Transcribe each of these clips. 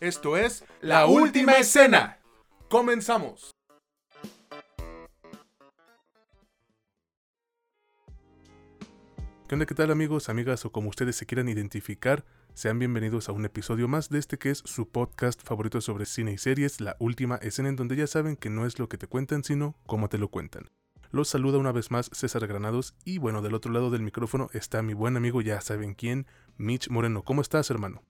Esto es La Última Escena. Comenzamos. ¿Qué onda? ¿Qué tal amigos, amigas o como ustedes se quieran identificar? Sean bienvenidos a un episodio más de este que es su podcast favorito sobre cine y series, La Última Escena, en donde ya saben que no es lo que te cuentan, sino cómo te lo cuentan. Los saluda una vez más César Granados y bueno, del otro lado del micrófono está mi buen amigo, ya saben quién, Mitch Moreno. ¿Cómo estás, hermano?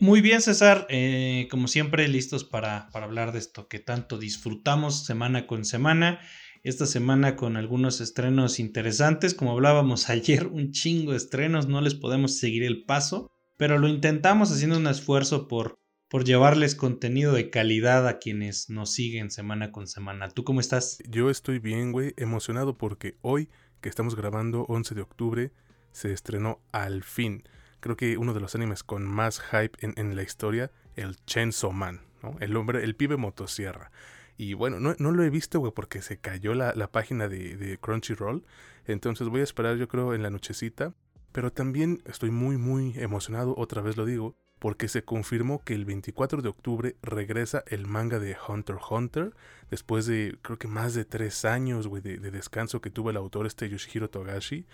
Muy bien, César. Eh, como siempre, listos para, para hablar de esto que tanto disfrutamos semana con semana. Esta semana con algunos estrenos interesantes. Como hablábamos ayer, un chingo de estrenos. No les podemos seguir el paso, pero lo intentamos haciendo un esfuerzo por, por llevarles contenido de calidad a quienes nos siguen semana con semana. ¿Tú cómo estás? Yo estoy bien, güey, emocionado porque hoy, que estamos grabando 11 de octubre, se estrenó al fin creo que uno de los animes con más hype en, la historia, el Chainsaw Man, ¿no? El hombre, el pibe motosierra. Y bueno, no, no lo he visto, güey, porque se cayó la, página de, de, Crunchyroll. Entonces voy a esperar, yo creo, en la nochecita. Pero también estoy muy, muy emocionado, otra vez lo digo, porque se confirmó que el 24 de octubre regresa el manga de Hunter x Hunter, después de, creo que más de tres años, güey, de, de descanso que tuvo el autor este Yoshihiro Togashi.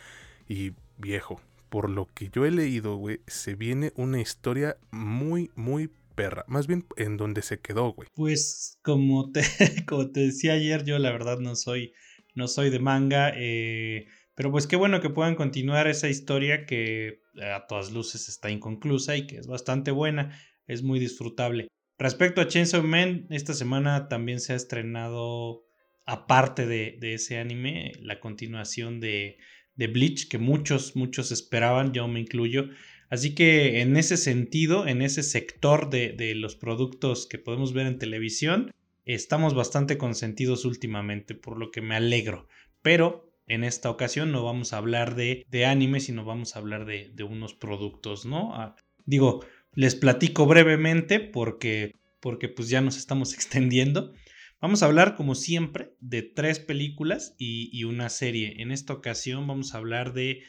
Y viejo, por lo que yo he leído, güey, se viene una historia muy, muy perra. Más bien en donde se quedó, güey. Pues como te, como te decía ayer, yo la verdad no soy, no soy de manga. Eh, pero pues qué bueno que puedan continuar esa historia que a todas luces está inconclusa y que es bastante buena. Es muy disfrutable. Respecto a Chainsaw Man, esta semana también se ha estrenado, aparte de ese anime, la continuación de de Bleach que muchos, muchos esperaban, yo me incluyo. Así que en ese sentido, en ese sector de, los productos que podemos ver en televisión, estamos bastante consentidos últimamente, por lo que me alegro. Pero en esta ocasión no vamos a hablar de, de anime, sino vamos a hablar de, de unos productos, ¿no? Ah, digo, les platico brevemente porque, porque pues ya nos estamos extendiendo. Vamos a hablar, como siempre, de tres películas y, una serie. En esta ocasión vamos a hablar de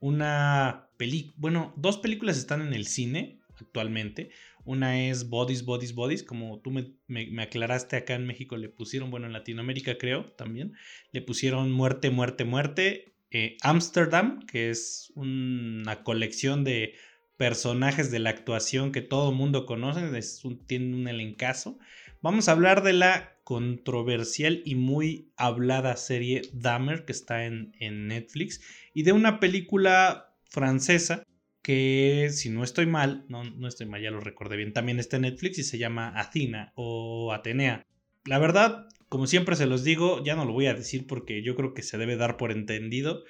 una película, bueno, dos películas están en el cine actualmente. Una es Bodies, Bodies, Bodies, como tú me, aclaraste acá en México, le pusieron, bueno, en Latinoamérica creo también, le pusieron Muerte, Muerte, Muerte. Eh, Amsterdam, que es una colección de personajes de la actuación que todo mundo conoce, es un, tiene un elencazo. Vamos a hablar de la controversial y muy hablada serie Dahmer que está en, en, Netflix y de una película francesa que si no estoy mal, no, no estoy mal, ya lo recordé bien, también está en Netflix y se llama Athena o Atenea. La verdad, como siempre se los digo, ya no lo voy a decir porque yo creo que se debe dar por entendido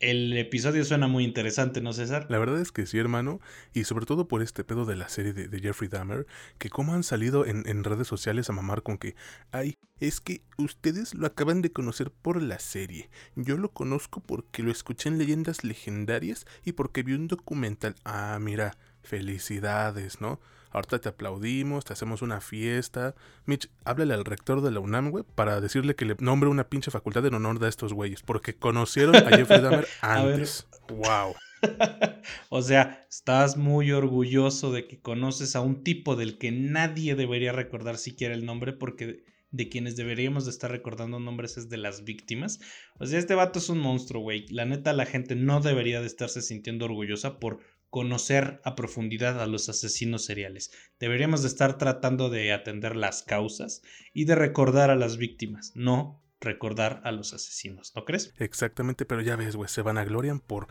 el episodio suena muy interesante, ¿no, César? La verdad es que sí, hermano. Y sobre todo por este pedo de la serie de, Jeffrey Dahmer, que como han salido en, en, redes sociales a mamar con que, ay, es que ustedes lo acaban de conocer por la serie. Yo lo conozco porque lo escuché en leyendas legendarias y porque vi un documental. Ah, mira, felicidades, ¿no? Ahorita te aplaudimos, te hacemos una fiesta. Mitch, háblale al rector de la UNAM, güey, para decirle que le nombre una pinche facultad en honor de estos güeyes, porque conocieron a Jeffrey Dahmer antes. wow. o sea, estás muy orgulloso de que conoces a un tipo del que nadie debería recordar siquiera el nombre porque de quienes deberíamos de estar recordando nombres es de las víctimas. O sea, este vato es un monstruo, güey. La neta, la gente no debería de estarse sintiendo orgullosa por conocer a profundidad a los asesinos seriales. Deberíamos de estar tratando de atender las causas y de recordar a las víctimas, no recordar a los asesinos, ¿no crees? Exactamente, pero ya ves, güey, se vanaglorian por...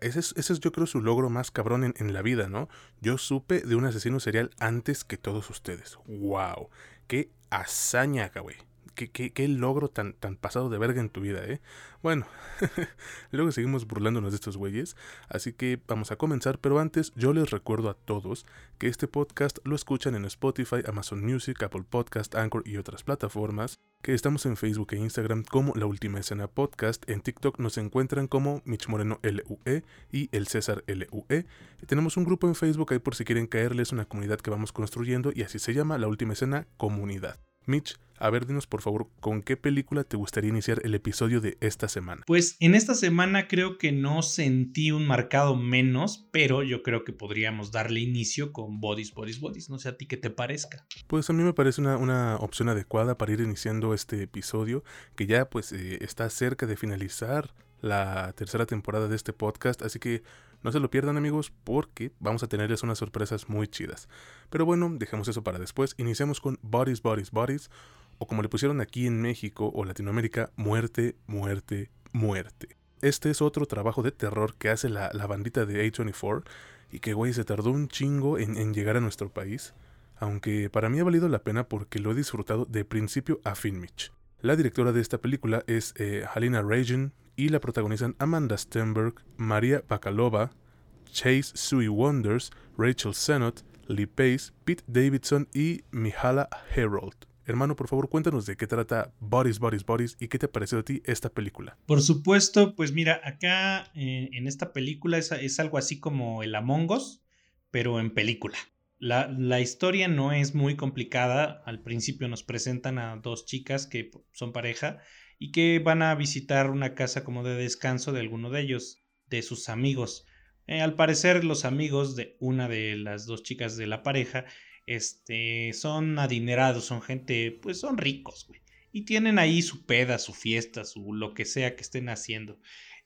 Ese es, ese es yo creo su logro más cabrón en, en la vida, ¿no? Yo supe de un asesino serial antes que todos ustedes. ¡Wow! ¡Qué hazaña, güey! Qué, logro tan, tan pasado de verga en tu vida, ¿eh? Bueno, luego seguimos burlándonos de estos güeyes, así que vamos a comenzar, pero antes yo les recuerdo a todos que este podcast lo escuchan en Spotify, Amazon Music, Apple Podcast, Anchor y otras plataformas, que estamos en Facebook e Instagram como La Última Escena Podcast, en TikTok nos encuentran como Mitch Moreno LUE y el César LUE. Tenemos un grupo en Facebook ahí por si quieren caerles, una comunidad que vamos construyendo y así se llama La Última Escena Comunidad. Mitch, a ver, dinos por favor, ¿con qué película te gustaría iniciar el episodio de esta semana? Pues en esta semana creo que no sentí un marcado menos, pero yo creo que podríamos darle inicio con Bodies, Bodies, Bodies. No sé a ti qué te parezca. Pues a mí me parece una, una opción adecuada para ir iniciando este episodio, que ya pues eh, está cerca de finalizar la tercera temporada de este podcast, así que no se lo pierdan amigos porque vamos a tenerles unas sorpresas muy chidas. Pero bueno, dejemos eso para después. Iniciamos con Bodies, Bodies, Bodies, o como le pusieron aquí en México o Latinoamérica, muerte, muerte, muerte. Este es otro trabajo de terror que hace la, bandita de A24 y que, güey, se tardó un chingo en, llegar a nuestro país, aunque para mí ha valido la pena porque lo he disfrutado de principio a fin, Mitch. La directora de esta película es eh, Halina Reagan y la protagonizan Amanda Stenberg, María Bakalova, Chase Sui Wonders, Rachel Sennott, Lee Pace, Pete Davidson y Mihala Herold. Hermano, por favor, cuéntanos de qué trata Bodies, Bodies, Bodies y qué te pareció a ti esta película. Por supuesto, pues mira, acá eh, en esta película es, algo así como el Among Us, pero en película. La, la, historia no es muy complicada. Al principio nos presentan a dos chicas que son pareja y que van a visitar una casa como de descanso de alguno de ellos, de sus amigos. Eh, al parecer los amigos de una de las dos chicas de la pareja este, son adinerados, son gente, pues son ricos, güey. Y tienen ahí su peda, su fiesta, su lo que sea que estén haciendo.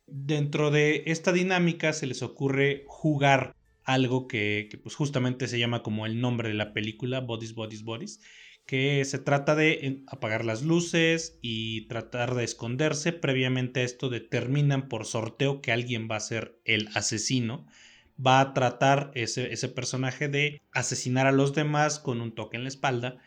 Dentro de esta dinámica se les ocurre jugar algo que, pues justamente se llama como el nombre de la película, Bodies, Bodies, Bodies, que se trata de apagar las luces y tratar de esconderse. Previamente a esto determinan por sorteo que alguien va a ser el asesino va a tratar ese, ese personaje de asesinar a los demás con un toque en la espalda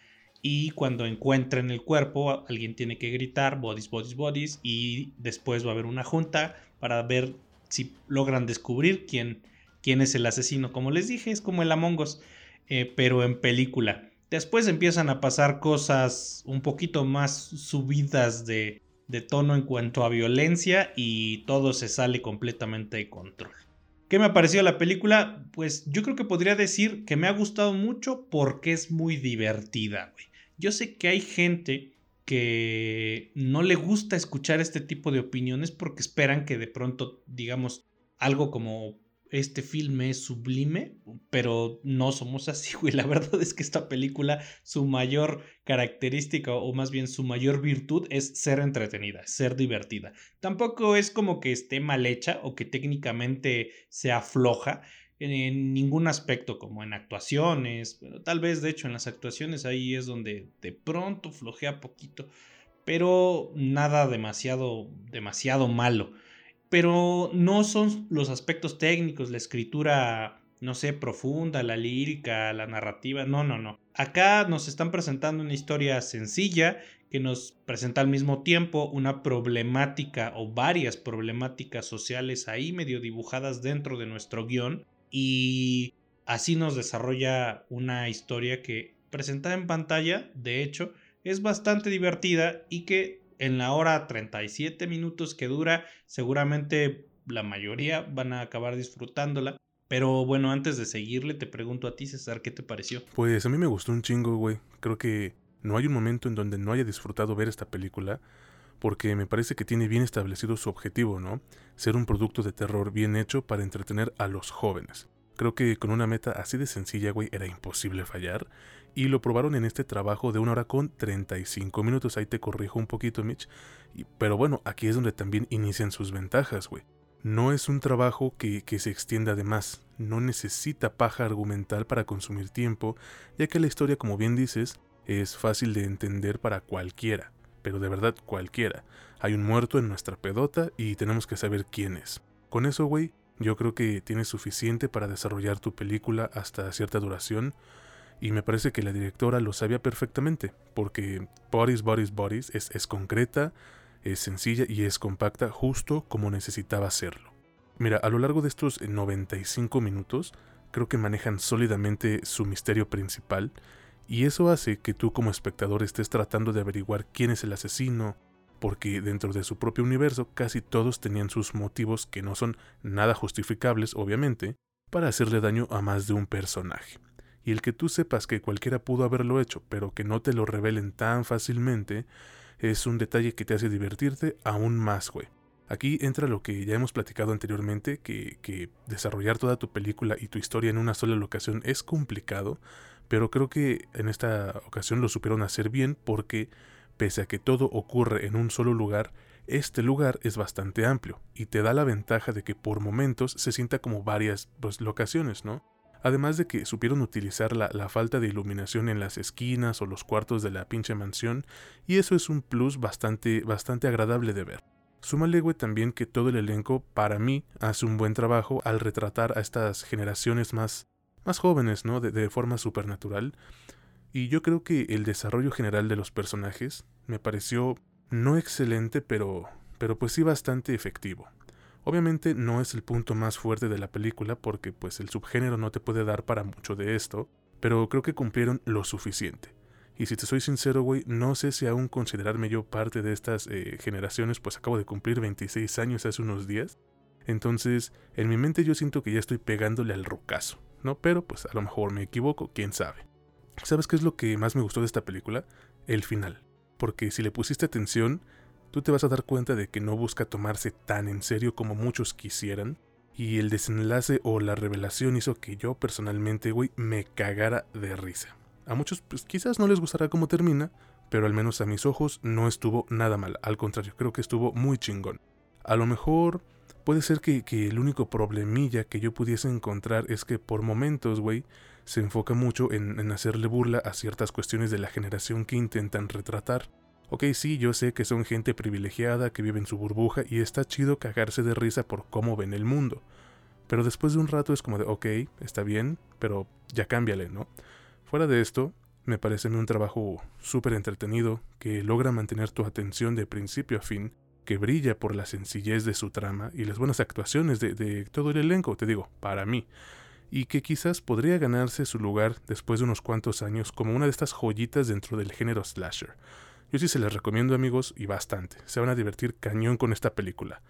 y cuando encuentren el cuerpo alguien tiene que gritar bodies, bodies, bodies y después va a haber una junta para ver si logran descubrir quién, quién es el asesino. Como les dije, es como el Among Us, eh, pero en película. Después empiezan a pasar cosas un poquito más subidas de, tono en cuanto a violencia y todo se sale completamente de control. ¿Qué me ha parecido la película? Pues yo creo que podría decir que me ha gustado mucho porque es muy divertida. Yo sé que hay gente que no le gusta escuchar este tipo de opiniones porque esperan que de pronto, digamos, algo como este filme es sublime, pero no somos así, güey. La verdad es que esta película, su mayor característica o más bien su mayor virtud es ser entretenida, ser divertida. Tampoco es como que esté mal hecha o que técnicamente sea floja en ningún aspecto, como en actuaciones, pero tal vez de hecho en las actuaciones ahí es donde de pronto flojea poquito, pero nada demasiado, demasiado malo pero no son los aspectos técnicos, la escritura, no sé, profunda, la lírica, la narrativa, no, no, no. Acá nos están presentando una historia sencilla que nos presenta al mismo tiempo una problemática o varias problemáticas sociales ahí medio dibujadas dentro de nuestro guion y así nos desarrolla una historia que presentada en pantalla, de hecho, es bastante divertida y que en la hora 37 minutos que dura, seguramente la mayoría van a acabar disfrutándola. Pero bueno, antes de seguirle, te pregunto a ti, César, ¿qué te pareció? Pues a mí me gustó un chingo, güey. Creo que no hay un momento en donde no haya disfrutado ver esta película, porque me parece que tiene bien establecido su objetivo, ¿no? Ser un producto de terror bien hecho para entretener a los jóvenes. Creo que con una meta así de sencilla, güey, era imposible fallar. Y lo probaron en este trabajo de una hora con 35 minutos. Ahí te corrijo un poquito, Mitch. pero bueno, aquí es donde también inician sus ventajas, güey. No es un trabajo que, que se extienda de más. No necesita paja argumental para consumir tiempo, ya que la historia, como bien dices, es fácil de entender para cualquiera. Pero de verdad cualquiera. Hay un muerto en nuestra pedota y tenemos que saber quién es. Con eso, güey, yo creo que tienes suficiente para desarrollar tu película hasta cierta duración y me parece que la directora lo sabía perfectamente, porque Bodies, Bodies, Bodies es, es concreta, es sencilla y es compacta justo como necesitaba serlo. Mira, a lo largo de estos 95 minutos, creo que manejan sólidamente su misterio principal, y eso hace que tú como espectador estés tratando de averiguar quién es el asesino, porque dentro de su propio universo casi todos tenían sus motivos que no son nada justificables, obviamente, para hacerle daño a más de un personaje. Y el que tú sepas que cualquiera pudo haberlo hecho, pero que no te lo revelen tan fácilmente, es un detalle que te hace divertirte aún más, güey. Aquí entra lo que ya hemos platicado anteriormente, que, que, desarrollar toda tu película y tu historia en una sola locación es complicado, pero creo que en esta ocasión lo supieron hacer bien porque, pese a que todo ocurre en un solo lugar, este lugar es bastante amplio y te da la ventaja de que por momentos se sienta como varias pues, locaciones, ¿no? Además de que supieron utilizar la, falta de iluminación en las esquinas o los cuartos de la pinche mansión, y eso es un plus bastante, bastante agradable de ver. Súmale, güey, también que todo el elenco, para mí, hace un buen trabajo al retratar a estas generaciones más, más jóvenes, ¿no? De, de forma supernatural. Y yo creo que el desarrollo general de los personajes me pareció no excelente, pero, pero pues sí bastante efectivo. Obviamente no es el punto más fuerte de la película porque pues el subgénero no te puede dar para mucho de esto, pero creo que cumplieron lo suficiente. Y si te soy sincero, güey, no sé si aún considerarme yo parte de estas eh, generaciones, pues acabo de cumplir 26 años hace unos días. Entonces, en mi mente yo siento que ya estoy pegándole al rocazo, ¿no? Pero pues a lo mejor me equivoco, quién sabe. ¿Sabes qué es lo que más me gustó de esta película? El final. Porque si le pusiste atención, tú te vas a dar cuenta de que no busca tomarse tan en serio como muchos quisieran. Y el desenlace o la revelación hizo que yo personalmente, güey, me cagara de risa. A muchos pues, quizás no les gustará cómo termina, pero al menos a mis ojos no estuvo nada mal. Al contrario, creo que estuvo muy chingón. A lo mejor puede ser que, el único problemilla que yo pudiese encontrar es que por momentos, güey, se enfoca mucho en, hacerle burla a ciertas cuestiones de la generación que intentan retratar. Ok, sí, yo sé que son gente privilegiada que vive en su burbuja y está chido cagarse de risa por cómo ven el mundo. Pero después de un rato es como de, ok, está bien, pero ya cámbiale, ¿no? Fuera de esto, me parece un trabajo súper entretenido que logra mantener tu atención de principio a fin, que brilla por la sencillez de su trama y las buenas actuaciones de, de, todo el elenco, te digo, para mí, y que quizás podría ganarse su lugar después de unos cuantos años como una de estas joyitas dentro del género slasher. Yo sí se les recomiendo amigos y bastante, se van a divertir cañón con esta película.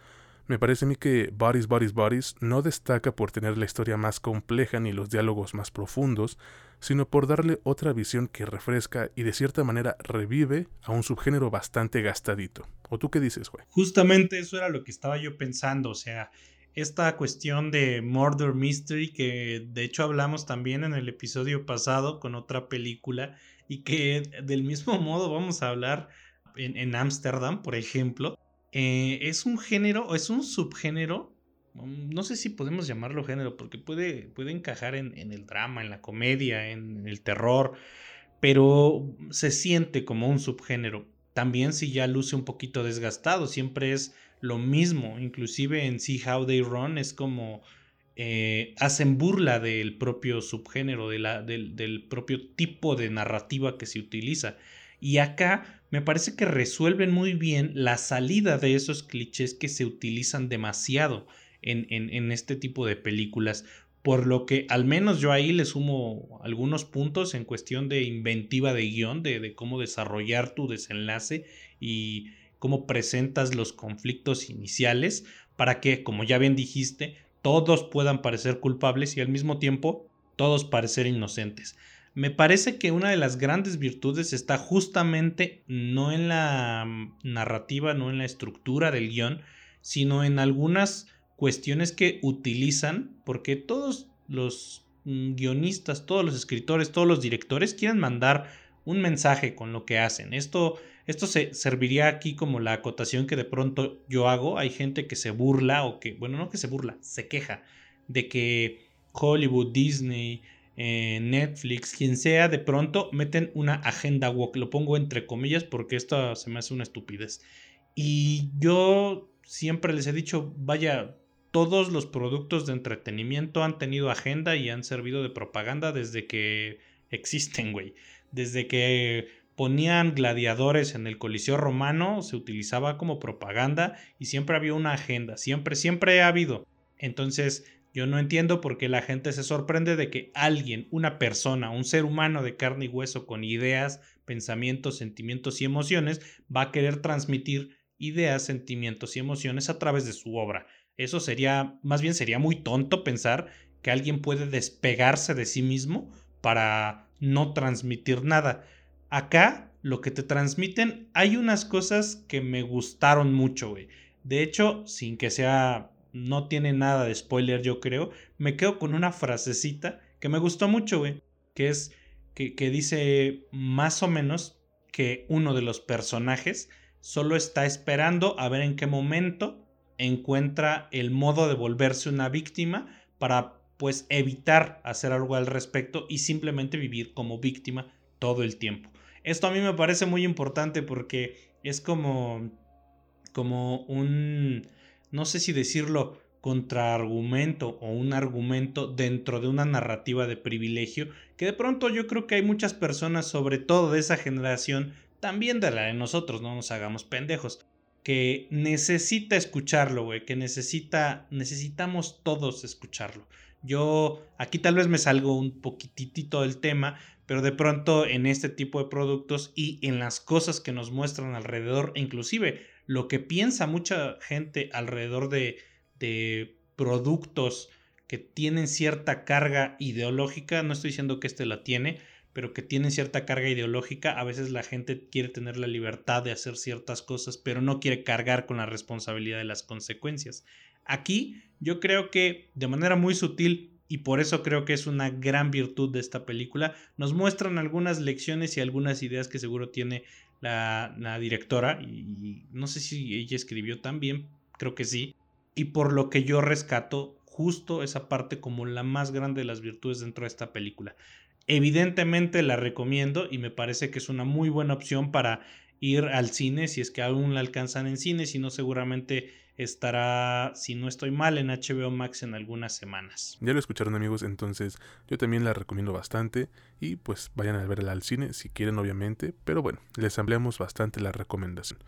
Me parece a mí que Bodies, Bodies, Bodies no destaca por tener la historia más compleja ni los diálogos más profundos, sino por darle otra visión que refresca y de cierta manera revive a un subgénero bastante gastadito. ¿O tú qué dices, güey? Justamente eso era lo que estaba yo pensando, o sea, esta cuestión de Murder Mystery que de hecho hablamos también en el episodio pasado con otra película y que del mismo modo vamos a hablar en Ámsterdam, por ejemplo, eh, es un género, es un subgénero, mm, no sé si podemos llamarlo género, porque puede, puede encajar en, en, el drama, en la comedia, en el terror, pero se siente como un subgénero. También si ya luce un poquito desgastado, siempre es lo mismo, inclusive en See How They Run es como eh, hacen burla del propio subgénero, de la, del, del propio tipo de narrativa que se utiliza. Y acá me parece que resuelven muy bien la salida de esos clichés que se utilizan demasiado en, en, en, este tipo de películas. Por lo que al menos yo ahí le sumo algunos puntos en cuestión de inventiva de guion, de, de cómo desarrollar tu desenlace y cómo presentas los conflictos iniciales para que, como ya bien dijiste, todos puedan parecer culpables y al mismo tiempo todos parecer inocentes. Me parece que una de las grandes virtudes está justamente no en la mm, narrativa, no en la estructura del guion, sino en algunas cuestiones que utilizan, porque todos los mm, guionistas, todos los escritores, todos los directores quieren mandar un mensaje con lo que hacen. Esto, esto se serviría aquí como la acotación que de pronto yo hago. Hay gente que se burla o que, bueno, no que se burla, se queja de que Hollywood, Disney, eh, Netflix, quien sea, de pronto meten una agenda. Lo pongo entre comillas porque esto se me hace una estupidez. Y yo siempre les he dicho, vaya, todos los productos de entretenimiento han tenido agenda y han servido de propaganda desde que existen, güey. Desde que ponían gladiadores en el Coliseo Romano, se utilizaba como propaganda y siempre había una agenda, siempre, siempre ha habido. Entonces, yo no entiendo por qué la gente se sorprende de que alguien, una persona, un ser humano de carne y hueso con ideas, pensamientos, sentimientos y emociones, va a querer transmitir ideas, sentimientos y emociones a través de su obra. Eso sería, más bien sería muy tonto pensar que alguien puede despegarse de sí mismo para no transmitir nada. Acá lo que te transmiten, hay unas cosas que me gustaron mucho, güey. De hecho, sin que sea, no tiene nada de spoiler, yo creo, me quedo con una frasecita que me gustó mucho, güey, que es que, que dice más o menos que uno de los personajes solo está esperando a ver en qué momento encuentra el modo de volverse una víctima para pues evitar hacer algo al respecto y simplemente vivir como víctima todo el tiempo. Esto a mí me parece muy importante porque es como como un no sé si decirlo contraargumento o un argumento dentro de una narrativa de privilegio que de pronto yo creo que hay muchas personas, sobre todo de esa generación, también de la de nosotros, no nos hagamos pendejos, que necesita escucharlo, güey, que necesita, necesitamos todos escucharlo. Yo aquí tal vez me salgo un poquitito del tema, pero de pronto en este tipo de productos y en las cosas que nos muestran alrededor, inclusive lo que piensa mucha gente alrededor de, de productos que tienen cierta carga ideológica, no estoy diciendo que este la tiene, pero que tienen cierta carga ideológica, a veces la gente quiere tener la libertad de hacer ciertas cosas, pero no quiere cargar con la responsabilidad de las consecuencias. Aquí yo creo que de manera muy sutil y por eso creo que es una gran virtud de esta película, nos muestran algunas lecciones y algunas ideas que seguro tiene la, directora y, no sé si ella escribió también, creo que sí, y por lo que yo rescato justo esa parte como la más grande de las virtudes dentro de esta película. Evidentemente la recomiendo y me parece que es una muy buena opción para ir al cine si es que aún la alcanzan en cine, si no seguramente estará, si no estoy mal, en HBO Max en algunas semanas. Ya lo escucharon amigos, entonces yo también la recomiendo bastante y pues vayan a verla al cine si quieren obviamente, pero bueno, les ampliamos bastante la recomendación.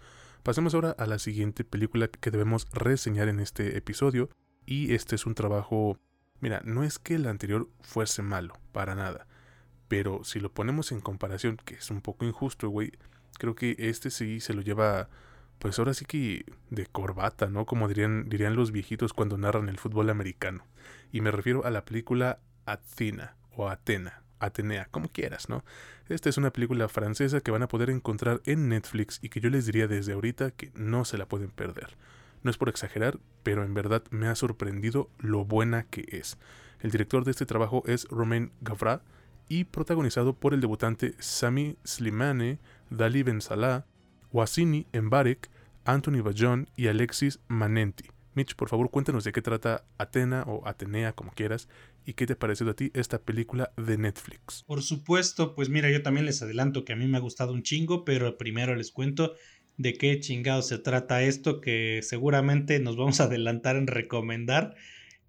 Pasemos ahora a la siguiente película que debemos reseñar en este episodio y este es un trabajo, mira, no es que el anterior fuese malo, para nada, pero si lo ponemos en comparación, que es un poco injusto, güey, creo que este sí se lo lleva pues ahora sí que de corbata, ¿no? Como dirían, dirían los viejitos cuando narran el fútbol americano. Y me refiero a la película Athena o Atena, Atenea, como quieras, ¿no? Esta es una película francesa que van a poder encontrar en Netflix y que yo les diría desde ahorita que no se la pueden perder. No es por exagerar, pero en verdad me ha sorprendido lo buena que es. El director de este trabajo es Romain Gavra y protagonizado por el debutante Sami Slimane, Dali Ben Salah, Wasini Mbarek, Anthony Bajon y Alexis Manenti. Mitch, por favor, cuéntanos de qué trata Atena o Atenea, como quieras, y qué te ha parecido a ti esta película de Netflix. Por supuesto, pues mira, yo también les adelanto que a mí me ha gustado un chingo, pero primero les cuento de qué chingado se trata esto, que seguramente nos vamos a adelantar en recomendar.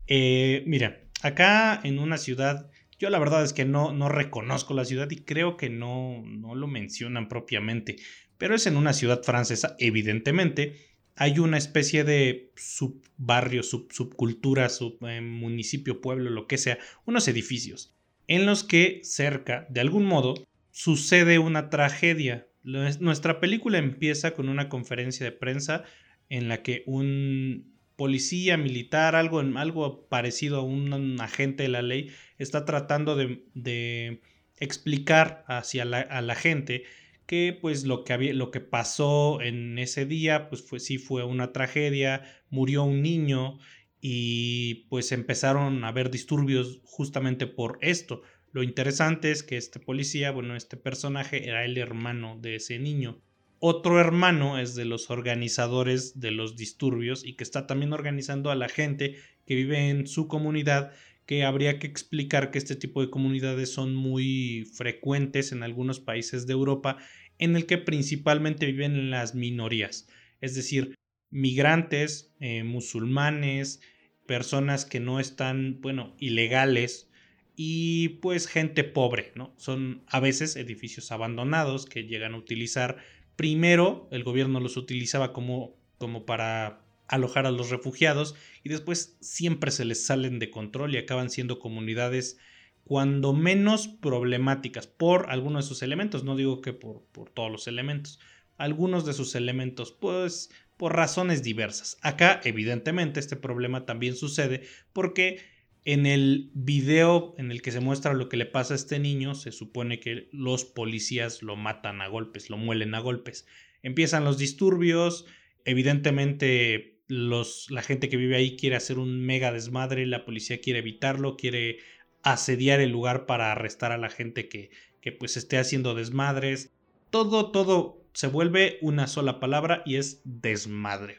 Eh, mira, acá en una ciudad, yo la verdad es que no, no reconozco la ciudad y creo que no, no lo mencionan propiamente, pero es en una ciudad francesa, evidentemente. Hay una especie de subbarrio, sub, subcultura, sub, eh, municipio, pueblo, lo que sea, unos edificios, en los que cerca, de algún modo, sucede una tragedia. Nuestra película empieza con una conferencia de prensa en la que un policía militar, algo, algo parecido a un, agente de la ley, está tratando de, explicar hacia a la gente que pues lo que, había, lo que pasó en ese día pues fue, sí fue una tragedia, murió un niño y pues empezaron a haber disturbios justamente por esto. Lo interesante es que este policía, bueno, este personaje era el hermano de ese niño. Otro hermano es de los organizadores de los disturbios y que está también organizando a la gente que vive en su comunidad que habría que explicar que este tipo de comunidades son muy frecuentes en algunos países de Europa, en el que principalmente viven las minorías, es decir, migrantes, eh, musulmanes, personas que no están, bueno, ilegales y pues gente pobre, ¿no? Son a veces edificios abandonados que llegan a utilizar. Primero, el gobierno los utilizaba como, como para alojar a los refugiados y después siempre se les salen de control y acaban siendo comunidades cuando menos problemáticas por algunos de sus elementos, no digo que por, por todos los elementos, algunos de sus elementos, pues por razones diversas. Acá, evidentemente, este problema también sucede porque En el video en el que se muestra lo que le pasa a este niño, se supone que los policías lo matan a golpes, lo muelen a golpes. Empiezan los disturbios, evidentemente los, la gente que vive ahí quiere hacer un mega desmadre, la policía quiere evitarlo, quiere asediar el lugar para arrestar a la gente que, que pues esté haciendo desmadres. Todo, todo se vuelve una sola palabra y es desmadre.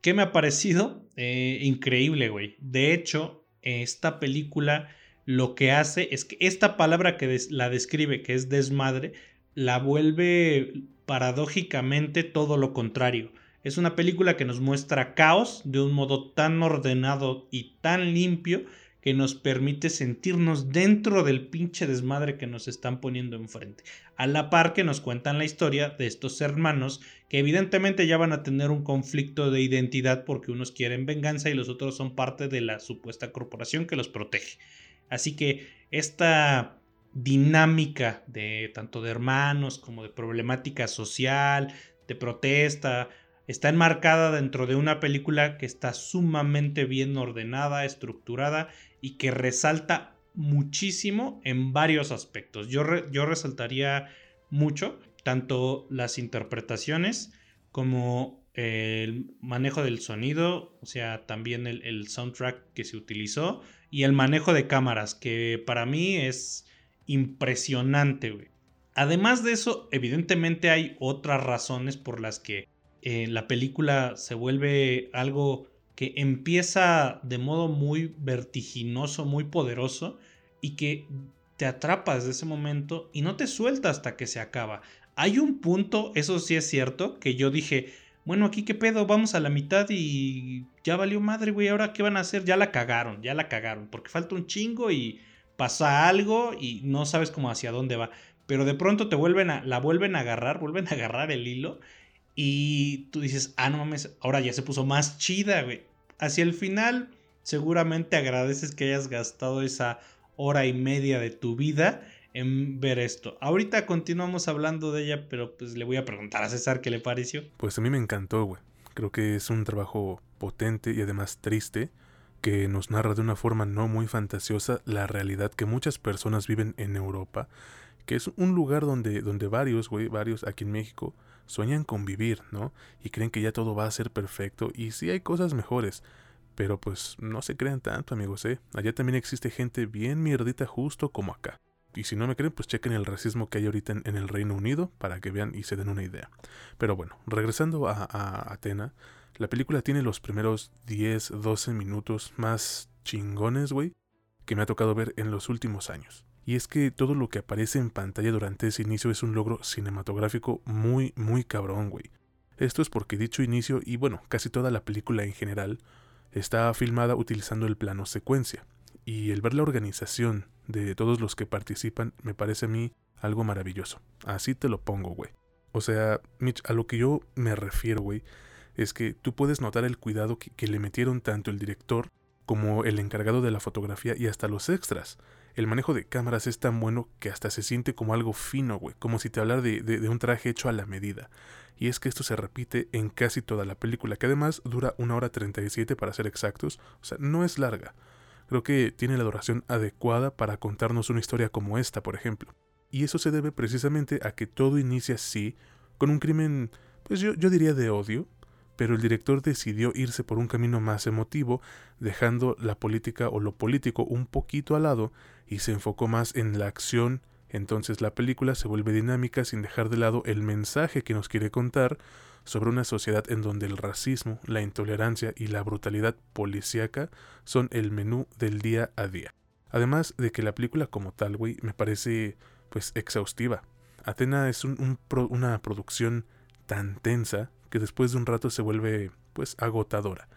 ¿Qué me ha parecido? Eh, increíble, güey. De hecho, esta película lo que hace es que esta palabra que la describe, que es desmadre, la vuelve paradójicamente todo lo contrario. Es una película que nos muestra caos de un modo tan ordenado y tan limpio que nos permite sentirnos dentro del pinche desmadre que nos están poniendo enfrente. A la par que nos cuentan la historia de estos hermanos que evidentemente ya van a tener un conflicto de identidad porque unos quieren venganza y los otros son parte de la supuesta corporación que los protege. Así que esta dinámica de tanto de hermanos como de problemática social, de protesta, está enmarcada dentro de una película que está sumamente bien ordenada, estructurada y que resalta muchísimo en varios aspectos. Yo, yo resaltaría mucho tanto las interpretaciones como el manejo del sonido, o sea, también el, soundtrack que se utilizó y el manejo de cámaras, que para mí es impresionante, Además de eso, evidentemente hay otras razones por las que eh, la película se vuelve algo que empieza de modo muy vertiginoso, muy poderoso y que te atrapa desde ese momento y no te suelta hasta que se acaba. Hay un punto, eso sí es cierto, que yo dije, bueno, aquí qué pedo, vamos a la mitad y ya valió madre, güey, ahora qué van a hacer, ya la cagaron, ya la cagaron, porque falta un chingo y pasa algo y no sabes cómo hacia dónde va. Pero de pronto te vuelven a, la vuelven a agarrar, vuelven a agarrar el hilo y tú dices, ah, no mames, ahora ya se puso más chida, güey. Hacia el final, seguramente agradeces que hayas gastado esa hora y media de tu vida en ver esto. Ahorita continuamos hablando de ella, pero pues le voy a preguntar a César qué le pareció. Pues a mí me encantó, güey. Creo que es un trabajo potente y además triste que nos narra de una forma no muy fantasiosa la realidad que muchas personas viven en Europa, que es un lugar donde, donde varios, güey, varios aquí en México, sueñan con vivir, ¿no? Y creen que ya todo va a ser perfecto y sí hay cosas mejores. Pero pues no se crean tanto, amigos, ¿eh? Allá también existe gente bien mierdita justo como acá. Y si no me creen, pues chequen el racismo que hay ahorita en, el Reino Unido para que vean y se den una idea. Pero bueno, regresando a, a Atena, la película tiene los primeros 10, 12 minutos más chingones, güey, que me ha tocado ver en los últimos años. Y es que todo lo que aparece en pantalla durante ese inicio es un logro cinematográfico muy, muy cabrón, güey. Esto es porque dicho inicio, y bueno, casi toda la película en general, está filmada utilizando el plano secuencia. Y el ver la organización de todos los que participan me parece a mí algo maravilloso. Así te lo pongo, güey. O sea, Mitch, a lo que yo me refiero, güey, es que tú puedes notar el cuidado que, que le metieron tanto el director como el encargado de la fotografía y hasta los extras el manejo de cámaras es tan bueno que hasta se siente como algo fino, güey, como si te hablara de, un traje hecho a la medida. Y es que esto se repite en casi toda la película, que además dura una hora 37 para ser exactos, o sea, no es larga. Creo que tiene la duración adecuada para contarnos una historia como esta, por ejemplo. Y eso se debe precisamente a que todo inicia así, con un crimen, pues yo, yo diría de odio, pero el director decidió irse por un camino más emotivo, dejando la política o lo político un poquito al lado y se enfocó más en la acción, entonces la película se vuelve dinámica sin dejar de lado el mensaje que nos quiere contar sobre una sociedad en donde el racismo, la intolerancia y la brutalidad policíaca son el menú del día a día. Además de que la película como tal, güey, me parece pues exhaustiva. Atena es una producción tan tensa que después de un rato se vuelve pues agotadora.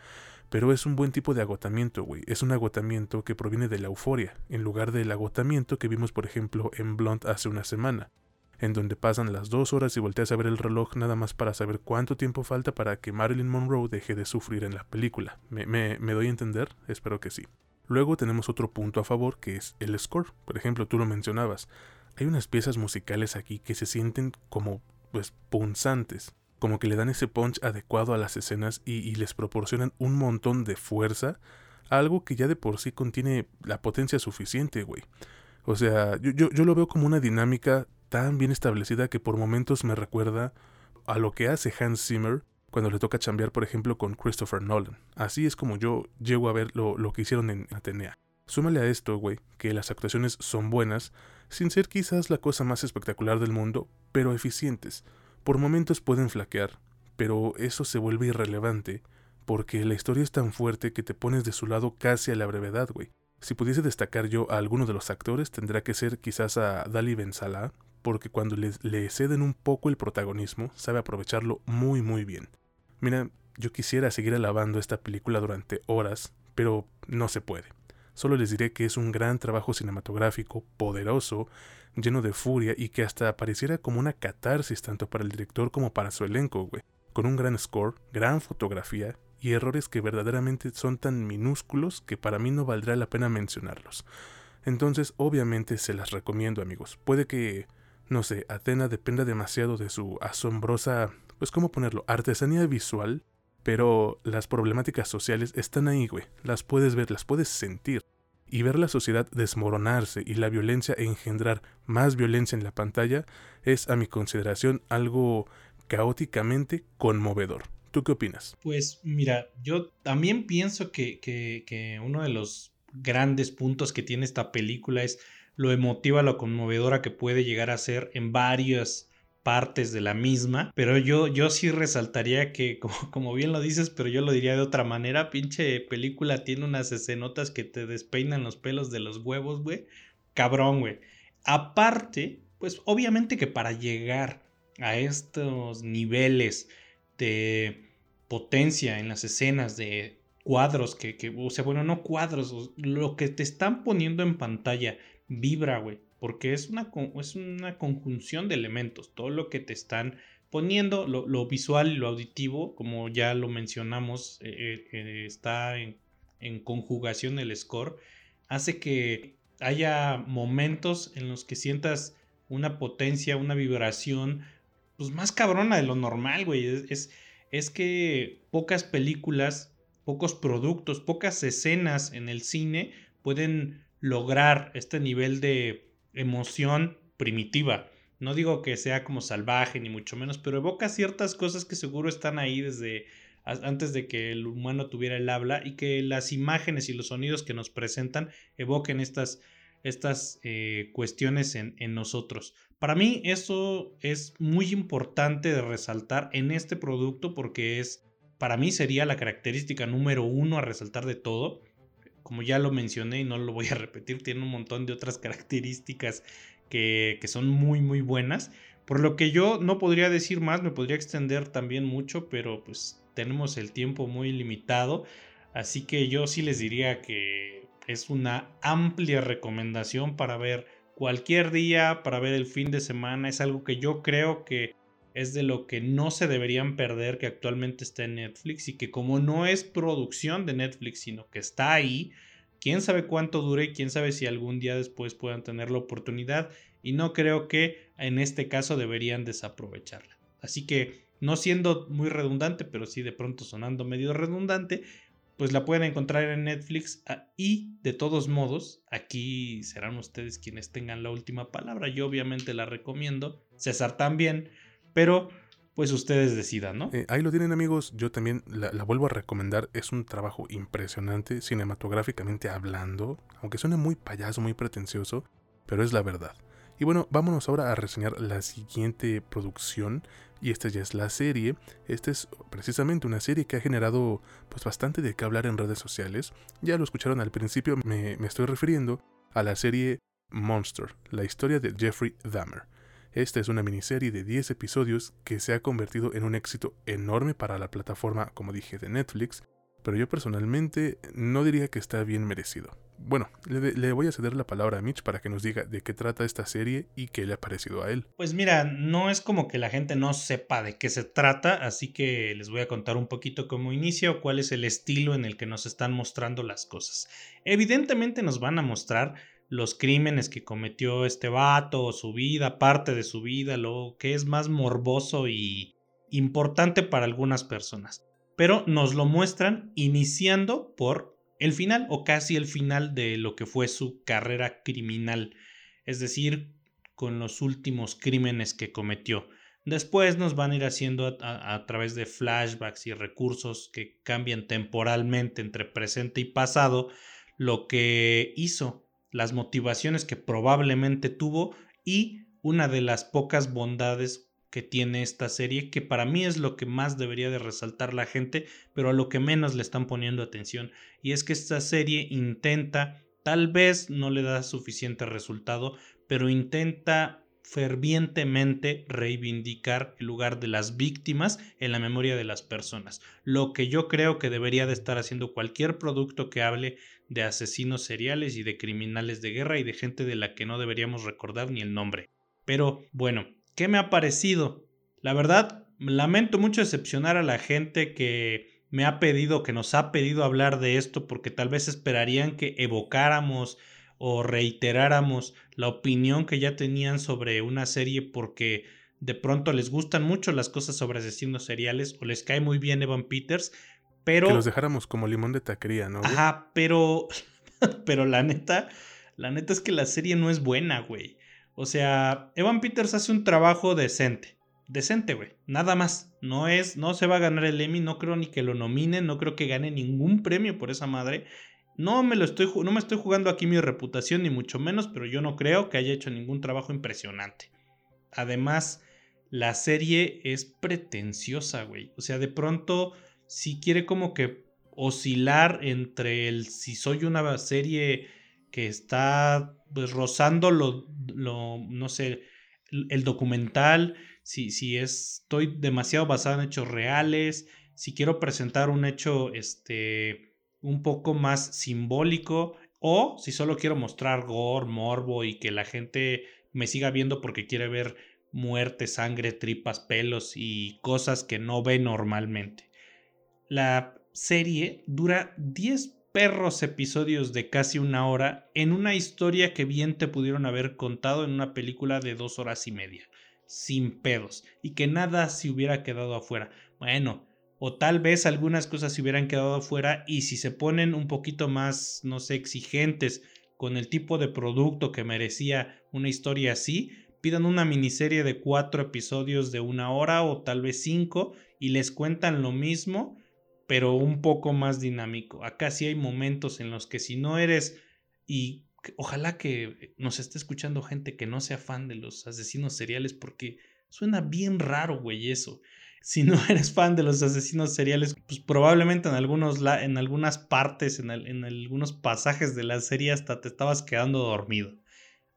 Pero es un buen tipo de agotamiento, güey. Es un agotamiento que proviene de la euforia, en lugar del agotamiento que vimos, por ejemplo, en Blunt hace una semana, en donde pasan las dos horas y volteas a ver el reloj nada más para saber cuánto tiempo falta para que Marilyn Monroe deje de sufrir en la película. ¿Me, me, me doy a entender? Espero que sí. Luego tenemos otro punto a favor que es el score. Por ejemplo, tú lo mencionabas. Hay unas piezas musicales aquí que se sienten como pues punzantes como que le dan ese punch adecuado a las escenas y, les proporcionan un montón de fuerza algo que ya de por sí contiene la potencia suficiente, güey. O sea, yo, yo, yo lo veo como una dinámica tan bien establecida que por momentos me recuerda a lo que hace Hans Zimmer cuando le toca chambear, por ejemplo, con Christopher Nolan. Así es como yo llego a ver lo, lo que hicieron en Atenea. Súmale a esto, güey, que las actuaciones son buenas, sin ser quizás la cosa más espectacular del mundo, pero eficientes. Por momentos pueden flaquear, pero eso se vuelve irrelevante, porque la historia es tan fuerte que te pones de su lado casi a la brevedad, güey. Si pudiese destacar yo a alguno de los actores, tendrá que ser quizás a Dali Ben Salah, porque cuando le, le ceden un poco el protagonismo, sabe aprovecharlo muy muy bien. Mira, yo quisiera seguir alabando esta película durante horas, pero no se puede. Solo les diré que es un gran trabajo cinematográfico, poderoso, lleno de furia y que hasta pareciera como una catarsis tanto para el director como para su elenco, güey. Con un gran score, gran fotografía y errores que verdaderamente son tan minúsculos que para mí no valdrá la pena mencionarlos. Entonces, obviamente se las recomiendo, amigos. Puede que, no sé, Atena dependa demasiado de su asombrosa, pues cómo ponerlo, artesanía visual pero las problemáticas sociales están ahí, güey. Las puedes ver, las puedes sentir. Y ver la sociedad desmoronarse y la violencia engendrar más violencia en la pantalla es, a mi consideración, algo caóticamente conmovedor. ¿Tú qué opinas? Pues mira, yo también pienso que, que, que uno de los grandes puntos que tiene esta película es lo emotiva, lo conmovedora que puede llegar a ser en varias partes de la misma, pero yo, yo sí resaltaría que, como, como, bien lo dices, pero yo lo diría de otra manera, pinche película tiene unas escenotas que te despeinan los pelos de los huevos, güey. Cabrón, güey. Aparte, pues obviamente que para llegar a estos niveles de potencia en las escenas de cuadros que, que o sea, bueno, no cuadros, lo que te están poniendo en pantalla vibra, güey porque es una, es una conjunción de elementos, todo lo que te están poniendo, lo, visual y lo auditivo, como ya lo mencionamos, eh, eh, está en, en, conjugación el score, hace que haya momentos en los que sientas una potencia, una vibración, pues más cabrona de lo normal, güey. Es, es que pocas películas, pocos productos, pocas escenas en el cine pueden lograr este nivel de emoción primitiva. No digo que sea como salvaje, ni mucho menos, pero evoca ciertas cosas que seguro están ahí desde antes de que el humano tuviera el habla y que las imágenes y los sonidos que nos presentan evoquen estas, estas eh, cuestiones en, en nosotros. Para mí eso es muy importante de resaltar en este producto porque es, para mí sería la característica número uno a resaltar de todo como ya lo mencioné y no lo voy a repetir, tiene un montón de otras características que, son muy, muy buenas. Por lo que yo no podría decir más, me podría extender también mucho, pero pues tenemos el tiempo muy limitado. Así que yo sí les diría que es una amplia recomendación para ver cualquier día, para ver el fin de semana. Es algo que yo creo que es de lo que no se deberían perder que actualmente está en Netflix y que como no es producción de Netflix, sino que está ahí, quién sabe cuánto dure y quién sabe si algún día después puedan tener la oportunidad y no creo que en este caso deberían desaprovecharla. Así que no siendo muy redundante, pero sí de pronto sonando medio redundante, pues la pueden encontrar en Netflix ah, y de todos modos, aquí serán ustedes quienes tengan la última palabra. Yo obviamente la recomiendo, César también, pero pues ustedes decidan, ¿no? Eh, ahí lo tienen amigos, yo también la, vuelvo a recomendar, es un trabajo impresionante cinematográficamente hablando, aunque suene muy payaso, muy pretencioso, pero es la verdad. Y bueno, vámonos ahora a reseñar la siguiente producción, y esta ya es la serie, esta es precisamente una serie que ha generado pues bastante de qué hablar en redes sociales, ya lo escucharon al principio, me, me estoy refiriendo a la serie Monster, la historia de Jeffrey Dahmer. Esta es una miniserie de 10 episodios que se ha convertido en un éxito enorme para la plataforma, como dije, de Netflix, pero yo personalmente no diría que está bien merecido. Bueno, le, voy a ceder la palabra a Mitch para que nos diga de qué trata esta serie y qué le ha parecido a él. Pues mira, no es como que la gente no sepa de qué se trata, así que les voy a contar un poquito cómo inicia cuál es el estilo en el que nos están mostrando las cosas. Evidentemente nos van a mostrar los crímenes que cometió este vato, su vida, parte de su vida, lo que es más morboso y importante para algunas personas. Pero nos lo muestran iniciando por el final o casi el final de lo que fue su carrera criminal, es decir, con los últimos crímenes que cometió. Después nos van a ir haciendo a, través de flashbacks y recursos que cambian temporalmente entre presente y pasado lo que hizo, las motivaciones que probablemente tuvo y una de las pocas bondades que tiene esta serie, que para mí es lo que más debería de resaltar la gente, pero a lo que menos le están poniendo atención. Y es que esta serie intenta, tal vez no le da suficiente resultado, pero intenta fervientemente reivindicar el lugar de las víctimas en la memoria de las personas, lo que yo creo que debería de estar haciendo cualquier producto que hable de asesinos seriales y de criminales de guerra y de gente de la que no deberíamos recordar ni el nombre. Pero bueno, ¿qué me ha parecido? La verdad, lamento mucho decepcionar a la gente que me ha pedido, que nos ha pedido hablar de esto porque tal vez esperarían que evocáramos o reiteráramos la opinión que ya tenían sobre una serie porque de pronto les gustan mucho las cosas sobre asesinos seriales o les cae muy bien Evan Peters, pero... Que los dejáramos como limón de taquería, ¿no? Ajá, pero... pero la neta, la neta es que la serie no es buena, güey. O sea, Evan Peters hace un trabajo decente. Decente, güey. Nada más. No es, no se va a ganar el Emmy, no creo ni que lo nominen, no creo que gane ningún premio por esa madre. No me, lo estoy, no me estoy jugando aquí mi reputación, ni mucho menos, pero yo no creo que haya hecho ningún trabajo impresionante. Además, la serie es pretenciosa, güey. O sea, de pronto, si quiere como que oscilar entre el si soy una serie que está pues, rozando lo, lo, no sé, el documental, si, si estoy demasiado basado en hechos reales, si quiero presentar un hecho, este, un poco más simbólico o si solo quiero mostrar gore, morbo y que la gente me siga viendo porque quiere ver muerte, sangre, tripas, pelos y cosas que no ve normalmente. La serie dura 10 perros episodios de casi una hora en una historia que bien te pudieron haber contado en una película de dos horas y media, sin pedos, y que nada se hubiera quedado afuera. Bueno, o tal vez algunas cosas se hubieran quedado afuera y si se ponen un poquito más, no sé, exigentes con el tipo de producto que merecía una historia así, pidan una miniserie de cuatro episodios de una hora o tal vez cinco y les cuentan lo mismo, pero un poco más dinámico. Acá sí hay momentos en los que si no eres y ojalá que nos esté escuchando gente que no sea fan de los asesinos seriales porque suena bien raro, güey, eso si no eres fan de los asesinos seriales, pues probablemente en, algunos en algunas partes, en, algunos pasajes de la serie hasta te estabas quedando dormido.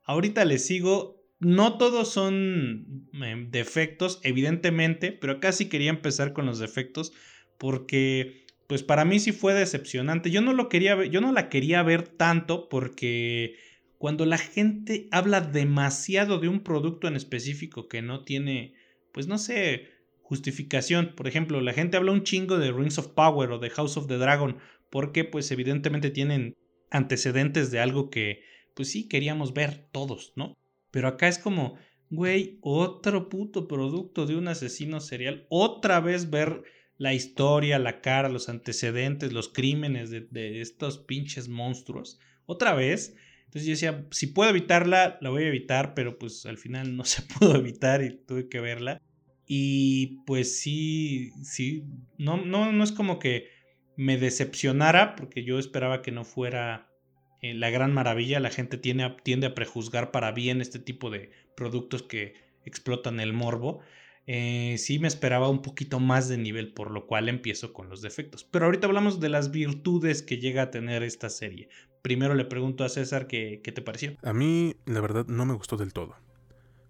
Ahorita les sigo, no todos son em, defectos, evidentemente, pero sí quería empezar con los defectos porque pues para mí sí fue decepcionante. Yo no lo quería ver, yo no la quería ver tanto porque cuando la gente habla demasiado de un producto en específico que no tiene, pues no sé, justificación. Por ejemplo, la gente habla un chingo de Rings of Power o de House of the Dragon porque pues evidentemente tienen antecedentes de algo que pues sí queríamos ver todos, ¿no? Pero acá es como, güey, otro puto producto de un asesino serial, otra vez ver la historia, la cara, los antecedentes, los crímenes de, estos pinches monstruos, otra vez. Entonces yo decía, si puedo evitarla, la voy a evitar, pero pues al final no se pudo evitar y tuve que verla. Y pues sí, sí, no, no, no es como que me decepcionara, porque yo esperaba que no fuera eh, la gran maravilla. La gente tiende tiende a prejuzgar para bien este tipo de productos que explotan el morbo. Eh, sí me esperaba un poquito más de nivel, por lo cual empiezo con los defectos. Pero ahorita hablamos de las virtudes que llega a tener esta serie. Primero le pregunto a César qué, qué te pareció. A mí, la verdad, no me gustó del todo.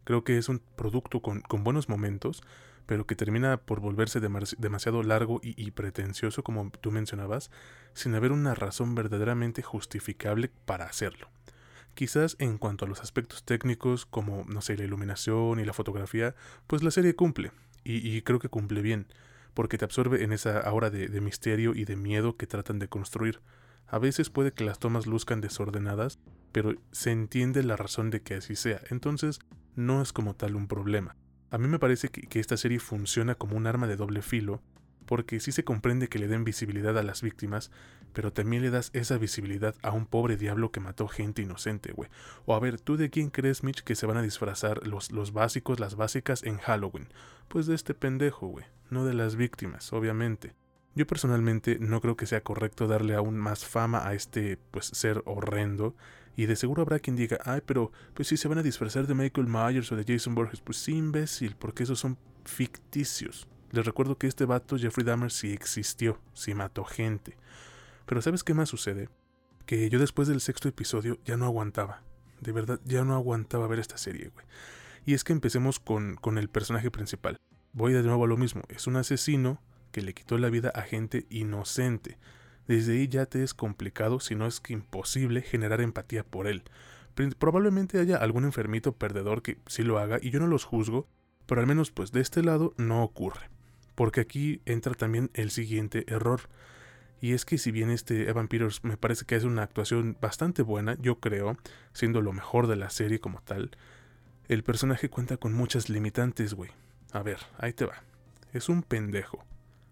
Creo que es un producto con, buenos momentos, pero que termina por volverse demasiado largo y, pretencioso, como tú mencionabas, sin haber una razón verdaderamente justificable para hacerlo. Quizás en cuanto a los aspectos técnicos, como, no sé, la iluminación y la fotografía, pues la serie cumple, y, creo que cumple bien, porque te absorbe en esa aura de, de misterio y de miedo que tratan de construir. A veces puede que las tomas luzcan desordenadas, pero se entiende la razón de que así sea, entonces no es como tal un problema. A mí me parece que, esta serie funciona como un arma de doble filo, porque sí se comprende que le den visibilidad a las víctimas, pero también le das esa visibilidad a un pobre diablo que mató gente inocente, güey. O a ver, ¿tú de quién crees, Mitch, que se van a disfrazar los, los básicos, las básicas en Halloween? Pues de este pendejo, güey, no de las víctimas, obviamente. Yo personalmente no creo que sea correcto darle aún más fama a este pues ser horrendo y de seguro habrá quien diga, ay, pero pues si se van a disfrazar de Michael Myers o de Jason Borges, pues sí, imbécil, porque esos son ficticios. Les recuerdo que este vato, Jeffrey Dahmer, sí existió, sí mató gente. Pero ¿sabes qué más sucede? Que yo después del sexto episodio ya no aguantaba. De verdad, ya no aguantaba ver esta serie, güey. Y es que empecemos con, con el personaje principal. Voy de nuevo a lo mismo. Es un asesino que le quitó la vida a gente inocente. Desde ahí ya te es complicado, si no es que imposible, generar empatía por él. Probablemente haya algún enfermito perdedor que sí lo haga y yo no los juzgo, pero al menos pues de este lado no ocurre. Porque aquí entra también el siguiente error. Y es que si bien este Evan Peters me parece que es una actuación bastante buena, yo creo, siendo lo mejor de la serie como tal, el personaje cuenta con muchas limitantes, güey. A ver, ahí te va. Es un pendejo,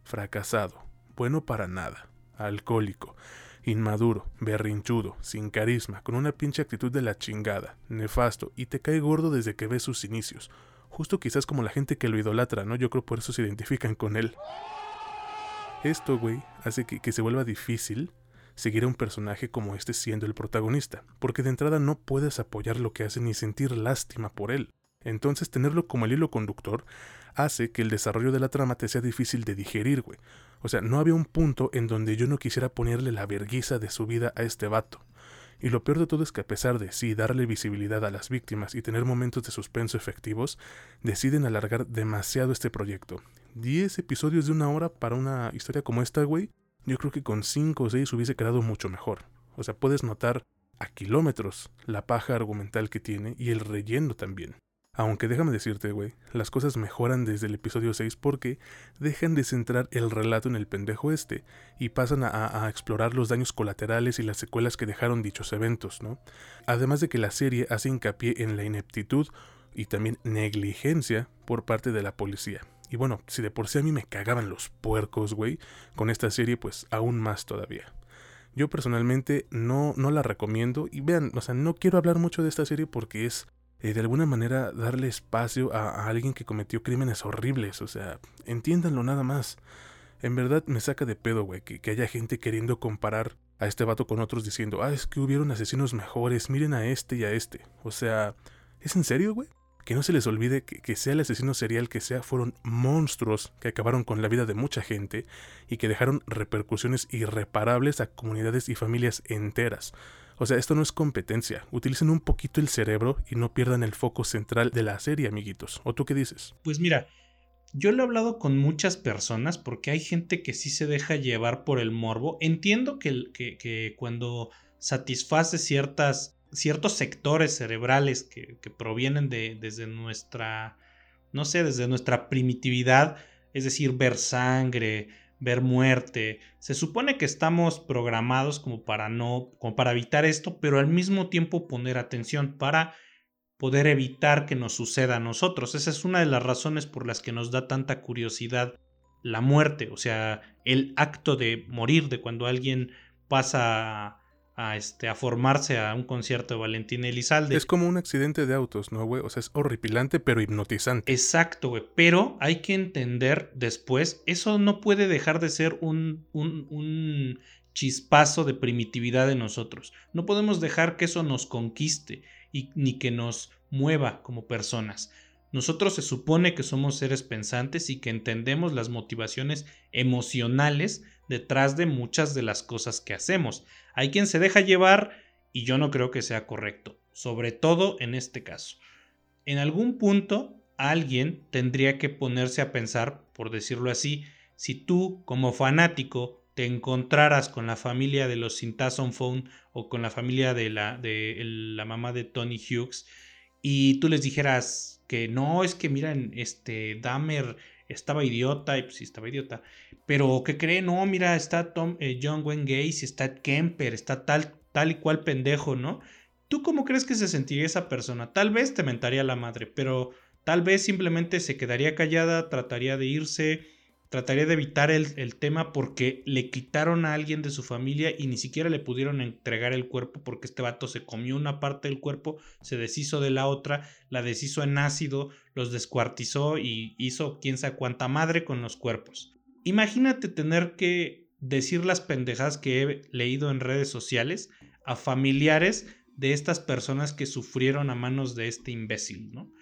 fracasado, bueno para nada, alcohólico, inmaduro, berrinchudo, sin carisma, con una pinche actitud de la chingada, nefasto, y te cae gordo desde que ves sus inicios justo quizás como la gente que lo idolatra, ¿no? Yo creo por eso se identifican con él. Esto, güey, hace que, se vuelva difícil seguir a un personaje como este siendo el protagonista, porque de entrada no puedes apoyar lo que hace ni sentir lástima por él. Entonces tenerlo como el hilo conductor hace que el desarrollo de la trama te sea difícil de digerir, güey. O sea, no había un punto en donde yo no quisiera ponerle la verguiza de su vida a este vato. Y lo peor de todo es que a pesar de sí darle visibilidad a las víctimas y tener momentos de suspenso efectivos, deciden alargar demasiado este proyecto. Diez episodios de una hora para una historia como esta, güey, yo creo que con cinco o seis hubiese quedado mucho mejor. O sea, puedes notar a kilómetros la paja argumental que tiene y el relleno también. Aunque déjame decirte, güey, las cosas mejoran desde el episodio 6 porque dejan de centrar el relato en el pendejo este y pasan a, a, explorar los daños colaterales y las secuelas que dejaron dichos eventos, ¿no? Además de que la serie hace hincapié en la ineptitud y también negligencia por parte de la policía. Y bueno, si de por sí a mí me cagaban los puercos, güey, con esta serie pues aún más todavía. Yo personalmente no, no la recomiendo y vean, o sea, no quiero hablar mucho de esta serie porque es eh, de alguna manera darle espacio a, alguien que cometió crímenes horribles. O sea, entiéndanlo nada más. En verdad me saca de pedo, güey, que, haya gente queriendo comparar a este vato con otros diciendo, ah, es que hubieron asesinos mejores, miren a este y a este. O sea, ¿es en serio, güey? Que no se les olvide que, que sea el asesino serial que sea, fueron monstruos que acabaron con la vida de mucha gente y que dejaron repercusiones irreparables a comunidades y familias enteras. O sea, esto no es competencia. Utilicen un poquito el cerebro y no pierdan el foco central de la serie, amiguitos. ¿O tú qué dices? Pues mira, yo lo he hablado con muchas personas porque hay gente que sí se deja llevar por el morbo. Entiendo que, que, cuando satisface ciertas, ciertos sectores cerebrales que, que provienen de, desde nuestra, no sé, desde nuestra primitividad, es decir, ver sangre, ver muerte. Se supone que estamos programados como para no, como para evitar esto, pero al mismo tiempo poner atención para poder evitar que nos suceda a nosotros. Esa es una de las razones por las que nos da tanta curiosidad la muerte, o sea, el acto de morir, de cuando alguien pasa a, este, a formarse a un concierto de Valentín Elizalde. Es como un accidente de autos, ¿no, güey? O sea, es horripilante pero hipnotizante. Exacto, güey. Pero hay que entender después, eso no puede dejar de ser un, un, un chispazo de primitividad de nosotros. No podemos dejar que eso nos conquiste y, ni que nos mueva como personas. Nosotros se supone que somos seres pensantes y que entendemos las motivaciones emocionales detrás de muchas de las cosas que hacemos. Hay quien se deja llevar y yo no creo que sea correcto, sobre todo en este caso. En algún punto alguien tendría que ponerse a pensar, por decirlo así, si tú como fanático te encontraras con la familia de los Sintason Phone o con la familia de la, de la mamá de Tony Hughes y tú les dijeras que no, es que miren, este Dahmer estaba idiota, y pues sí estaba idiota, pero ¿qué cree? No, mira, está Tom, eh, John Wayne Gacy, está Kemper, está tal, tal y cual pendejo, ¿no? ¿Tú cómo crees que se sentiría esa persona? Tal vez te mentaría la madre, pero tal vez simplemente se quedaría callada, trataría de irse, trataría de evitar el, tema porque le quitaron a alguien de su familia y ni siquiera le pudieron entregar el cuerpo porque este vato se comió una parte del cuerpo, se deshizo de la otra, la deshizo en ácido, los descuartizó y hizo quién sabe cuánta madre con los cuerpos. Imagínate tener que decir las pendejadas que he leído en redes sociales a familiares de estas personas que sufrieron a manos de este imbécil, ¿no?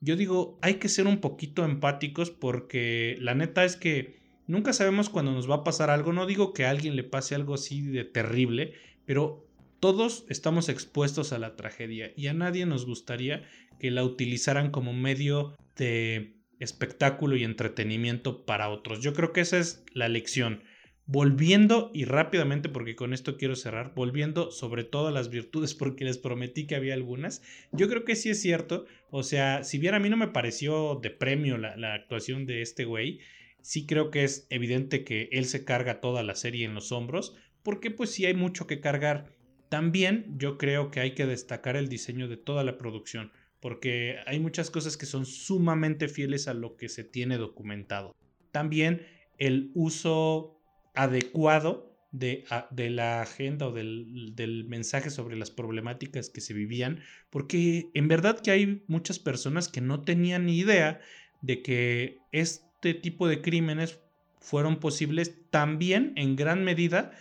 Yo digo, hay que ser un poquito empáticos porque la neta es que nunca sabemos cuándo nos va a pasar algo. No digo que a alguien le pase algo así de terrible, pero todos estamos expuestos a la tragedia y a nadie nos gustaría que la utilizaran como medio de espectáculo y entretenimiento para otros. Yo creo que esa es la lección. Volviendo y rápidamente, porque con esto quiero cerrar, volviendo sobre todo a las virtudes, porque les prometí que había algunas, yo creo que sí es cierto, o sea, si bien a mí no me pareció de premio la, la actuación de este güey, sí creo que es evidente que él se carga toda la serie en los hombros, porque pues sí hay mucho que cargar. También yo creo que hay que destacar el diseño de toda la producción, porque hay muchas cosas que son sumamente fieles a lo que se tiene documentado. También el uso adecuado de, de, la agenda o del, del, mensaje sobre las problemáticas que se vivían, porque en verdad que hay muchas personas que no tenían ni idea de que este tipo de crímenes fueron posibles también en gran medida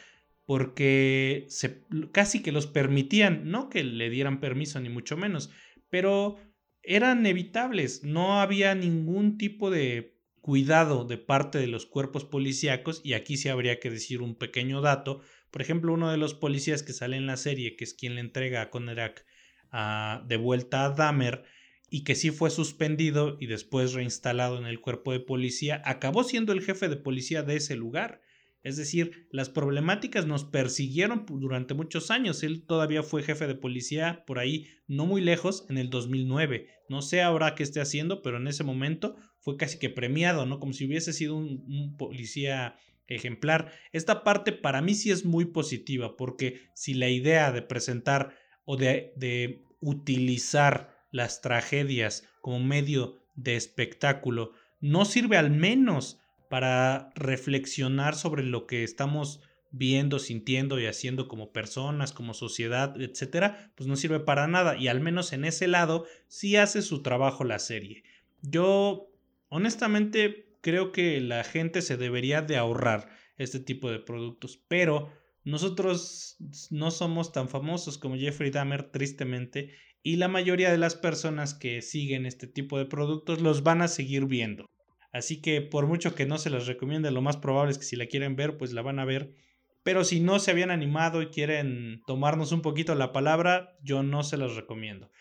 porque se, casi que los permitían, no que le dieran permiso ni mucho menos, pero eran evitables, no había ningún tipo de cuidado de parte de los cuerpos policíacos y aquí sí habría que decir un pequeño dato. Por ejemplo, uno de los policías que sale en la serie, que es quien le entrega a Conerak de vuelta a Dahmer y que sí fue suspendido y después reinstalado en el cuerpo de policía, acabó siendo el jefe de policía de ese lugar. Es decir, las problemáticas nos persiguieron durante muchos años. Él todavía fue jefe de policía por ahí, no muy lejos, en el 2009. No sé ahora qué esté haciendo, pero en ese momento fue casi que premiado, ¿no? Como si hubiese sido un, policía ejemplar. Esta parte para mí sí es muy positiva, porque si la idea de presentar o de, de utilizar las tragedias como medio de espectáculo no sirve al menos para reflexionar sobre lo que estamos viendo, sintiendo y haciendo como personas, como sociedad, etcétera, pues no sirve para nada y al menos en ese lado sí hace su trabajo la serie. Yo Honestamente, creo que la gente se debería de ahorrar este tipo de productos, pero nosotros no somos tan famosos como Jeffrey Dahmer, tristemente, y la mayoría de las personas que siguen este tipo de productos los van a seguir viendo. Así que por mucho que no se les recomiende, lo más probable es que si la quieren ver, pues la van a ver. Pero si no se habían animado y quieren tomarnos un poquito la palabra, yo no se los recomiendo.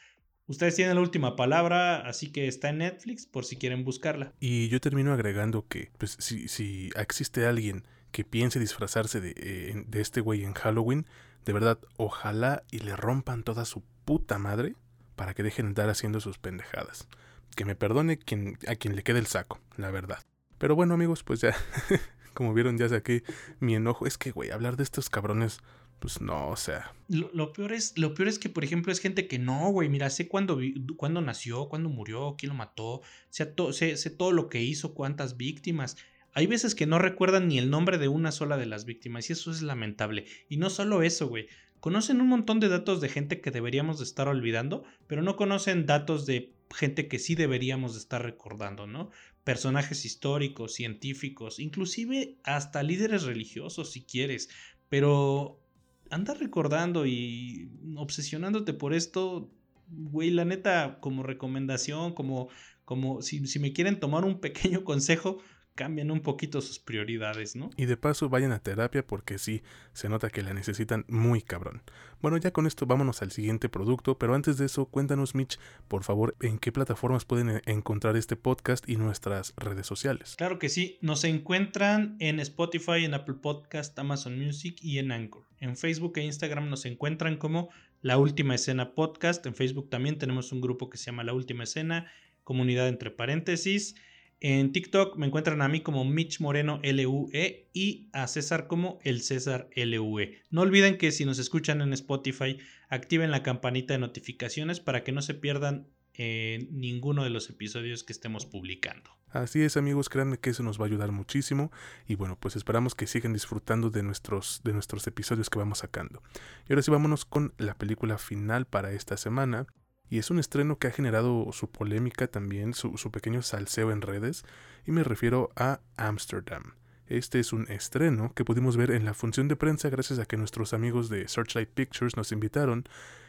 Ustedes tienen la última palabra, así que está en Netflix por si quieren buscarla. Y yo termino agregando que, pues, si, si existe alguien que piense disfrazarse de, eh, de este güey en Halloween, de verdad, ojalá y le rompan toda su puta madre para que dejen de estar haciendo sus pendejadas. Que me perdone quien, a quien le quede el saco, la verdad. Pero bueno, amigos, pues ya, como vieron, ya saqué mi enojo. Es que, güey, hablar de estos cabrones pues no, o sea. Lo, peor es, lo peor es que, por ejemplo, es gente que no, güey, mira, sé cuándo, cuándo nació, cuándo murió, quién lo mató, sé, sé, todo lo que hizo, cuántas víctimas. Hay veces que no recuerdan ni el nombre de una sola de las víctimas y eso es lamentable. Y no solo eso, güey. Conocen un montón de datos de gente que deberíamos de estar olvidando, pero no conocen datos de gente que sí deberíamos de estar recordando, ¿no? Personajes históricos, científicos, inclusive hasta líderes religiosos si quieres. Pero anda recordando y obsesionándote por esto, güey, la neta, como recomendación, como, como si, si me quieren tomar un pequeño consejo, cambian un poquito sus prioridades, ¿no? Y de paso vayan a terapia porque sí, se nota que la necesitan muy cabrón. Bueno, ya con esto vámonos al siguiente producto, pero antes de eso, cuéntanos Mitch, por favor, en qué plataformas pueden e-, encontrar este podcast y nuestras redes sociales. Claro que sí, nos encuentran en Spotify, en Apple Podcast, Amazon Music y en Anchor. En Facebook e Instagram nos encuentran como La Última Escena Podcast. En Facebook también tenemos un grupo que se llama La Última Escena, comunidad entre paréntesis. En TikTok me encuentran a mí como Mitch Moreno LUE y a César como el César LUE. No olviden que si nos escuchan en Spotify, activen la campanita de notificaciones para que no se pierdan en ninguno de los episodios que estemos publicando. Así es amigos, créanme que eso nos va a ayudar muchísimo y bueno, pues esperamos que sigan disfrutando de nuestros, de nuestros episodios que vamos sacando. Y ahora sí vámonos con la película final para esta semana y es un estreno que ha generado su polémica también, su, pequeño salseo en redes y me refiero a Amsterdam. Este es un estreno que pudimos ver en la función de prensa gracias a que nuestros amigos de Searchlight Pictures nos invitaron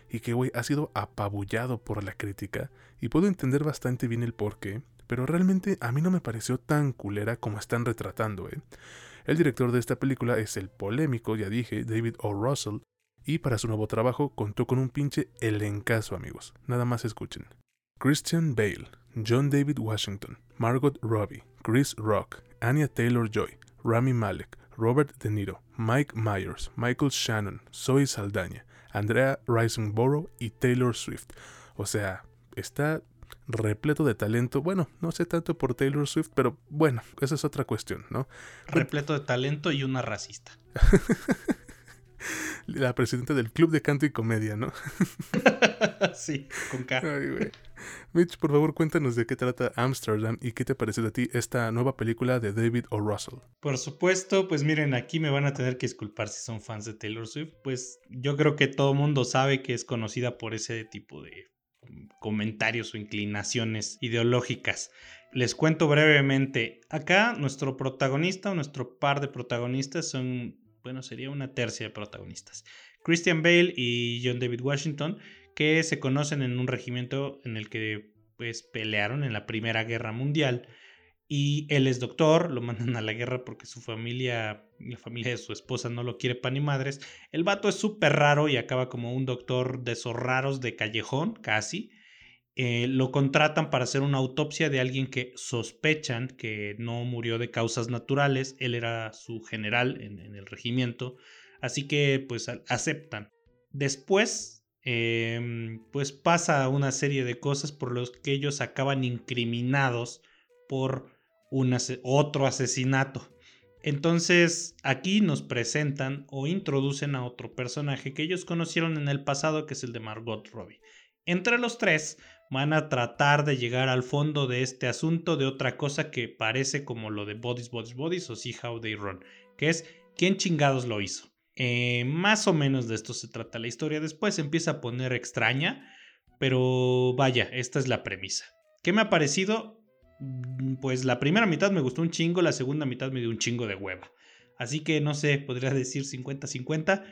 y que hoy ha sido apabullado por la crítica y puedo entender bastante bien el porqué, pero realmente a mí no me pareció tan culera como están retratando, ¿eh? El director de esta película es el polémico, ya dije, David O. Russell, y para su nuevo trabajo contó con un pinche elencazo, amigos. Nada más escuchen. Christian Bale, John David Washington, Margot Robbie, Chris Rock, Anya Taylor-Joy, Rami Malek, Robert De Niro, Mike Myers, Michael Shannon, Zoe Saldaña, Andrea Riseborough y Taylor Swift. O sea, está repleto de talento. Bueno, no sé tanto por Taylor Swift, pero bueno, esa es otra cuestión, ¿no? Repleto de talento y una racista. la presidenta del Club de Canto y Comedia, ¿no? sí, con K. Mitch, por favor, cuéntanos de qué trata Amsterdam y qué te parece de ti esta nueva película de David O. Russell. Por supuesto, pues miren, aquí me van a tener que disculpar si son fans de Taylor Swift, pues yo creo que todo mundo sabe que es conocida por ese tipo de comentarios o inclinaciones ideológicas. Les cuento brevemente, acá nuestro protagonista o nuestro par de protagonistas son bueno, sería una tercia de protagonistas. Christian Bale y John David Washington, que se conocen en un regimiento en el que pues pelearon en la Primera Guerra Mundial. Y él es doctor, lo mandan a la guerra porque su familia, la familia de su esposa no lo quiere pan ni madres. El vato es súper raro y acaba como un doctor de esos raros de callejón, casi. Eh, lo contratan para hacer una autopsia de alguien que sospechan que no murió de causas naturales. Él era su general en, el regimiento. Así que pues aceptan. Después, em, pues pasa una serie de cosas por los que ellos acaban incriminados por un otro asesinato. Entonces aquí nos presentan o introducen a otro personaje que ellos conocieron en el pasado, que es el de Margot Robbie. Entre los tres van a tratar de llegar al fondo de este asunto de otra cosa que parece como lo de Bodies, Bodies, Bodies o See How They Run, que es quién chingados lo hizo. Eh, más o menos de esto se trata la historia. Después se empieza a poner extraña, pero vaya, esta es la premisa. ¿Qué me ha parecido? Mm, pues la primera mitad me gustó un chingo, la segunda mitad me dio un chingo de hueva. Así que no sé, podría decir 50-50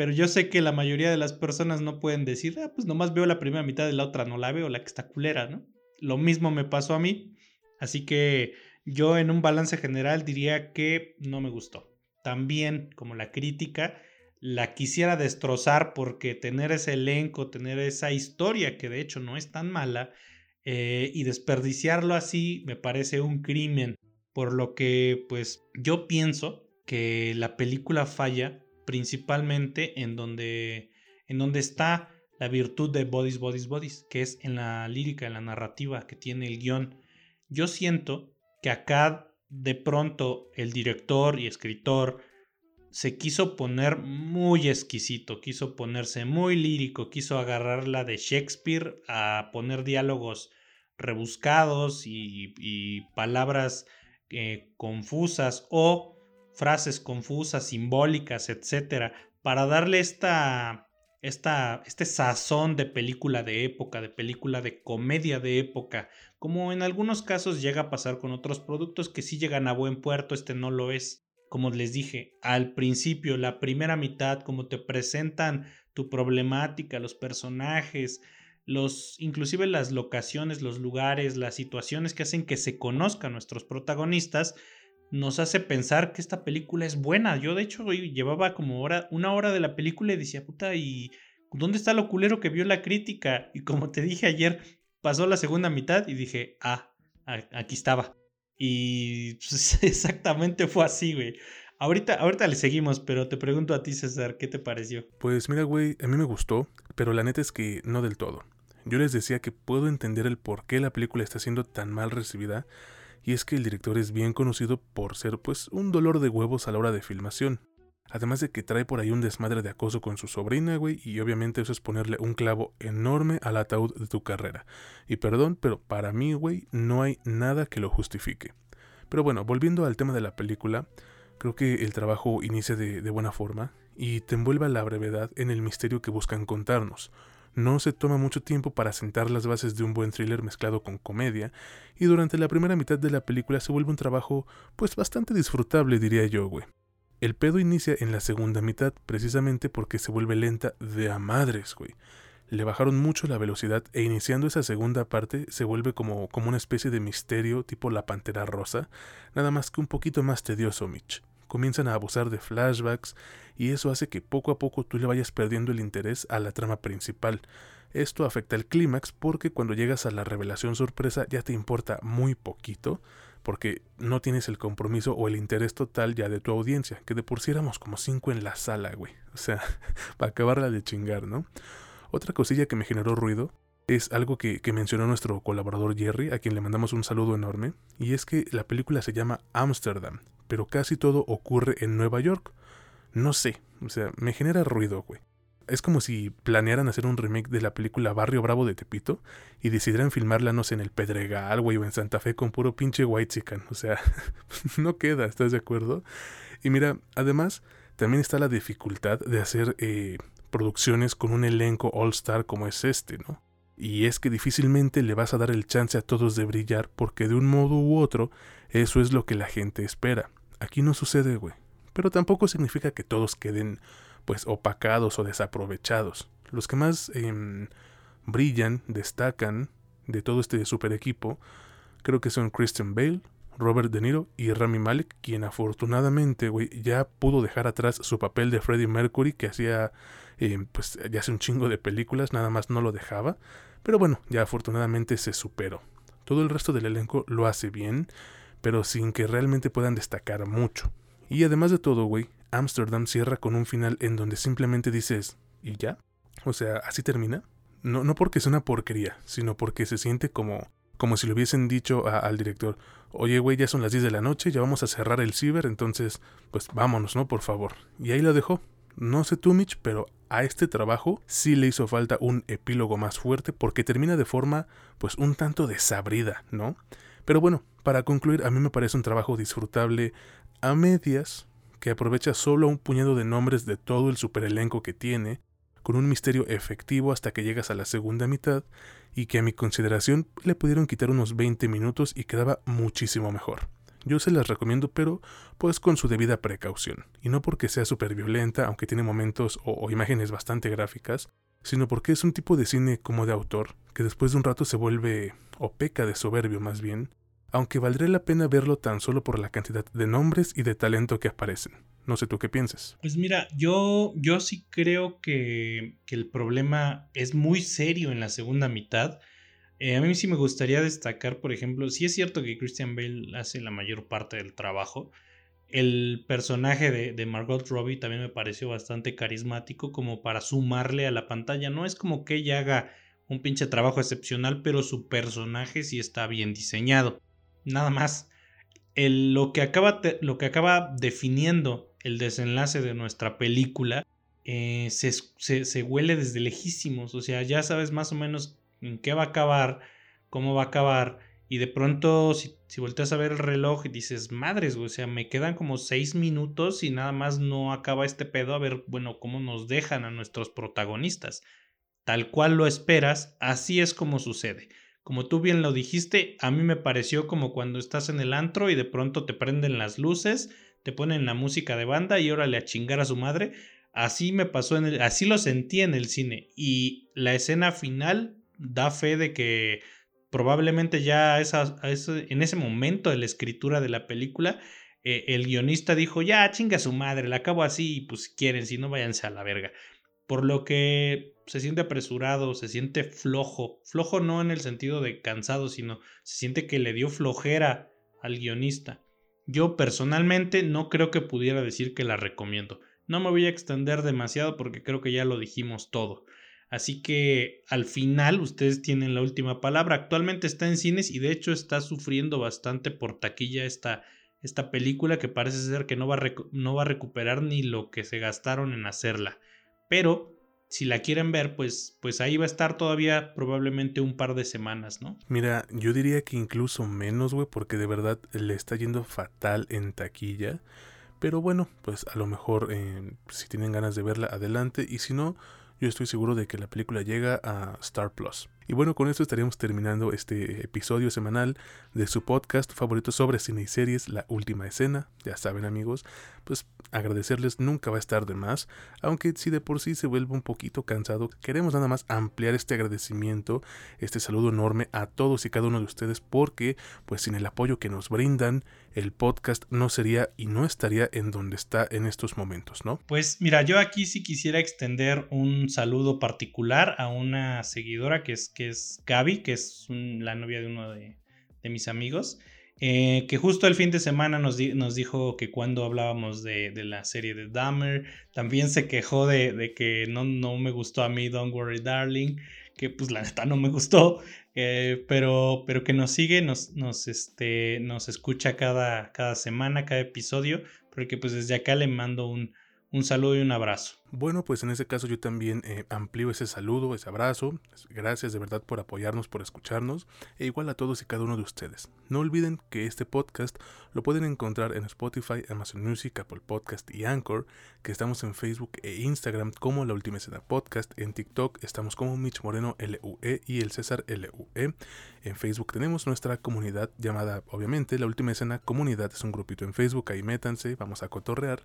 pero yo sé que la mayoría de las personas no pueden decir, ah, pues nomás veo la primera mitad de la otra, no la veo, la que está culera, ¿no? Lo mismo me pasó a mí. Así que yo en un balance general diría que no me gustó. También, como la crítica, la quisiera destrozar porque tener ese elenco, tener esa historia, que de hecho no es tan mala, eh, y desperdiciarlo así me parece un crimen. Por lo que, pues, yo pienso que la película falla principalmente en donde, en donde está la virtud de Bodies, Bodies, Bodies, que es en la lírica, en la narrativa que tiene el guion. Yo siento que acá de pronto el director y escritor se quiso poner muy exquisito, quiso ponerse muy lírico, quiso agarrar la de Shakespeare a poner diálogos rebuscados y, palabras eh, confusas o frases confusas, simbólicas, etcétera, para darle esta, esta, este sazón de película de época, de película de comedia de época, como en algunos casos llega a pasar con otros productos que sí llegan a buen puerto, este no lo es. Como les dije, al principio, la primera mitad, como te presentan tu problemática, los personajes, los, inclusive las locaciones, los lugares, las situaciones que hacen que se conozcan nuestros protagonistas, nos hace pensar que esta película es buena. Yo, de hecho, llevaba como hora, una hora de la película y decía, puta, ¿y dónde está lo culero que vio la crítica? Y como te dije ayer, pasó la segunda mitad y dije, ah, aquí estaba. Y pues, exactamente fue así, güey. Ahorita, ahorita le seguimos, pero te pregunto a ti, César, ¿qué te pareció? Pues mira, güey, a mí me gustó, pero la neta es que no del todo. Yo les decía que puedo entender el por qué la película está siendo tan mal recibida, y es que el director es bien conocido por ser pues un dolor de huevos a la hora de filmación. Además de que trae por ahí un desmadre de acoso con su sobrina, güey, y obviamente eso es ponerle un clavo enorme al ataúd de tu carrera. Y perdón, pero para mí, güey, no hay nada que lo justifique. Pero bueno, volviendo al tema de la película, creo que el trabajo inicia de, buena forma y te envuelve a la brevedad en el misterio que buscan contarnos. No se toma mucho tiempo para sentar las bases de un buen thriller mezclado con comedia, y durante la primera mitad de la película se vuelve un trabajo pues bastante disfrutable diría yo, güey. El pedo inicia en la segunda mitad precisamente porque se vuelve lenta de a madres, güey. Le bajaron mucho la velocidad e iniciando esa segunda parte se vuelve como, como una especie de misterio tipo la pantera rosa, nada más que un poquito más tedioso, Mitch. Comienzan a abusar de flashbacks y eso hace que poco a poco tú le vayas perdiendo el interés a la trama principal. Esto afecta el clímax porque cuando llegas a la revelación sorpresa ya te importa muy poquito porque no tienes el compromiso o el interés total ya de tu audiencia, que de por sí éramos como cinco en la sala, güey. O sea, para acabarla de chingar, ¿no? Otra cosilla que me generó ruido es algo que, que, mencionó nuestro colaborador Jerry, a quien le mandamos un saludo enorme, y es que la película se llama Amsterdam, pero casi todo ocurre en Nueva York. No sé, o sea, me genera ruido, güey es como si planearan hacer un remake de la película Barrio Bravo de Tepito y decidieran filmarla, no sé, en el Pedregal, güey, o en Santa Fe con puro pinche white chican. O sea, no queda, ¿estás de acuerdo? Y mira, además, también está la dificultad de hacer eh, producciones con un elenco all-star como es este, ¿no? Y es que difícilmente le vas a dar el chance a todos de brillar porque de un modo u otro eso es lo que la gente espera. Aquí no sucede, güey. Pero tampoco significa que todos queden pues opacados o desaprovechados. Los que más em, brillan, destacan de todo este super equipo, creo que son Christian Bale, Robert De Niro y Rami Malek, quien afortunadamente ya pudo dejar atrás su papel de Freddie Mercury, que hacía em, pues ya hace un chingo de películas, nada más no lo dejaba, pero bueno, ya afortunadamente se superó. Todo el resto del elenco lo hace bien, pero sin que realmente puedan destacar mucho. Y además de todo, güey, Amsterdam cierra con un final en donde simplemente dices, ¿y ya? O sea, ¿así termina? No, no porque sea una porquería, sino porque se siente como, como si le hubiesen dicho al director, oye, güey, ya son las 10 de la noche, ya vamos a cerrar el ciber, entonces, pues vámonos, ¿no? Por favor. Y ahí lo dejó. No sé tú, Mitch, pero a este trabajo sí le hizo falta un epílogo más fuerte porque termina de forma, pues, un tanto desabrida, ¿no? Pero bueno, para concluir, a mí me parece un trabajo disfrutable a medias, que aprovecha solo un puñado de nombres de todo el superelenco que tiene, con un misterio efectivo hasta que llegas a la segunda mitad, y que a mi consideración le pudieron quitar unos 20 minutos y quedaba muchísimo mejor. Yo se las recomiendo, pero pues con su debida precaución, y no porque sea súper violenta, aunque tiene momentos o, o imágenes bastante gráficas, sino porque es un tipo de cine como de autor, que después de un rato se vuelve, o peca de soberbio más bien, aunque valdría la pena verlo tan solo por la cantidad de nombres y de talento que aparecen. No sé tú qué piensas. Pues mira, yo, yo sí creo que, el problema es muy serio en la segunda mitad. Eh, a mí sí me gustaría destacar, por ejemplo, si es cierto que Christian Bale hace la mayor parte del trabajo. El personaje de, de Margot Robbie también me pareció bastante carismático como para sumarle a la pantalla. No es como que ella haga un pinche trabajo excepcional, pero su personaje sí está bien diseñado nada más. Lo, que acaba lo que acaba definiendo el desenlace de nuestra película eh, se, se, huele desde lejísimos. O sea, ya sabes más o menos en qué va a acabar, cómo va a acabar. Y de pronto, si, si volteas a ver el reloj y dices, madres, o sea, me quedan como seis minutos y nada más no acaba este pedo. A ver, bueno, cómo nos dejan a nuestros protagonistas. Tal cual lo esperas, así es como sucede. Como tú bien lo dijiste, a mí me pareció como cuando estás en el antro y de pronto te prenden las luces, te ponen la música de banda y órale a chingar a su madre. Así me pasó en el, así lo sentí en el cine. Y la escena final da fe de que probablemente ya esa, en ese momento de la escritura de la película, eh, el guionista dijo, ya chinga a su madre, la acabo así, y pues quieren, si no váyanse a la verga. Por lo que se siente apresurado, se siente flojo. Flojo no en el sentido de cansado, sino se siente que le dio flojera al guionista. Yo personalmente no creo que pudiera decir que la recomiendo. No me voy a extender demasiado porque creo que ya lo dijimos todo. Así que al final ustedes tienen la última palabra. Actualmente está en cines y de hecho está sufriendo bastante por taquilla esta, esta película que parece ser que no va, no va a recuperar ni lo que se gastaron en hacerla. Pero si la quieren ver, pues, pues ahí va a estar todavía probablemente un par de semanas, ¿no? Mira, yo diría que incluso menos, güey, porque de verdad le está yendo fatal en taquilla. Pero bueno, pues a lo mejor eh, si tienen ganas de verla, adelante. Y si no, yo estoy seguro de que la película llega a Star Plus. Y bueno, con esto estaríamos terminando este episodio semanal de su podcast favorito sobre cine y series, La Última Escena. Ya saben amigos, pues agradecerles nunca va a estar de más, aunque si de por sí se vuelve un poquito cansado, queremos nada más ampliar este agradecimiento, este saludo enorme a todos y cada uno de ustedes, porque pues sin el apoyo que nos brindan, el podcast no sería y no estaría en donde está en estos momentos, ¿no? Pues mira, yo aquí sí quisiera extender un saludo particular a una seguidora que es que es Gaby, que es la novia de uno de, mis amigos, eh, que justo el fin de semana nos, dijo que cuando hablábamos de, la serie de Dahmer, también se quejó de, que no, no, me gustó a mí Don't Worry Darling, que pues la neta no me gustó, eh, pero, pero que nos sigue, nos, nos, este, nos escucha cada, cada semana, cada episodio, porque pues desde acá le mando un, un saludo y un abrazo. Bueno, pues en ese caso yo también eh, amplío ese saludo, ese abrazo. Gracias de verdad por apoyarnos, por escucharnos, e igual a todos y cada uno de ustedes. No olviden que este podcast lo pueden encontrar en Spotify, Amazon Music, Apple Podcast y Anchor, que estamos en Facebook e Instagram como La Última Escena Podcast, en TikTok estamos como Mitch Moreno LUE y el César LUE. En Facebook tenemos nuestra comunidad llamada, obviamente, La Última Escena Comunidad, es un grupito en Facebook, ahí métanse, vamos a cotorrear.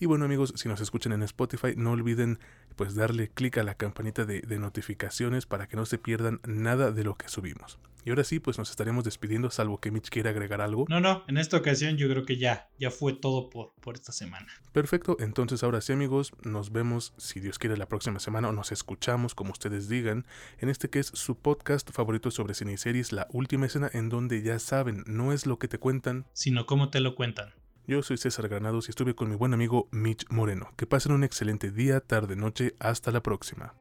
Y bueno amigos, si nos escuchan en Spotify, no olviden pues darle clic a la campanita de, notificaciones para que no se pierdan nada de lo que subimos. Y ahora sí, pues nos estaremos despidiendo, salvo que Mitch quiera agregar algo. No, no, en esta ocasión yo creo que ya, ya fue todo por, por esta semana. Perfecto, entonces ahora sí amigos, nos vemos, si Dios quiere, la próxima semana o nos escuchamos, como ustedes digan, en este que es su podcast favorito sobre cine y series, La Última Escena, en donde ya saben, no es lo que te cuentan, sino cómo te lo cuentan. Yo soy César Granados y estuve con mi buen amigo Mitch Moreno. Que pasen un excelente día, tarde, noche. Hasta la próxima.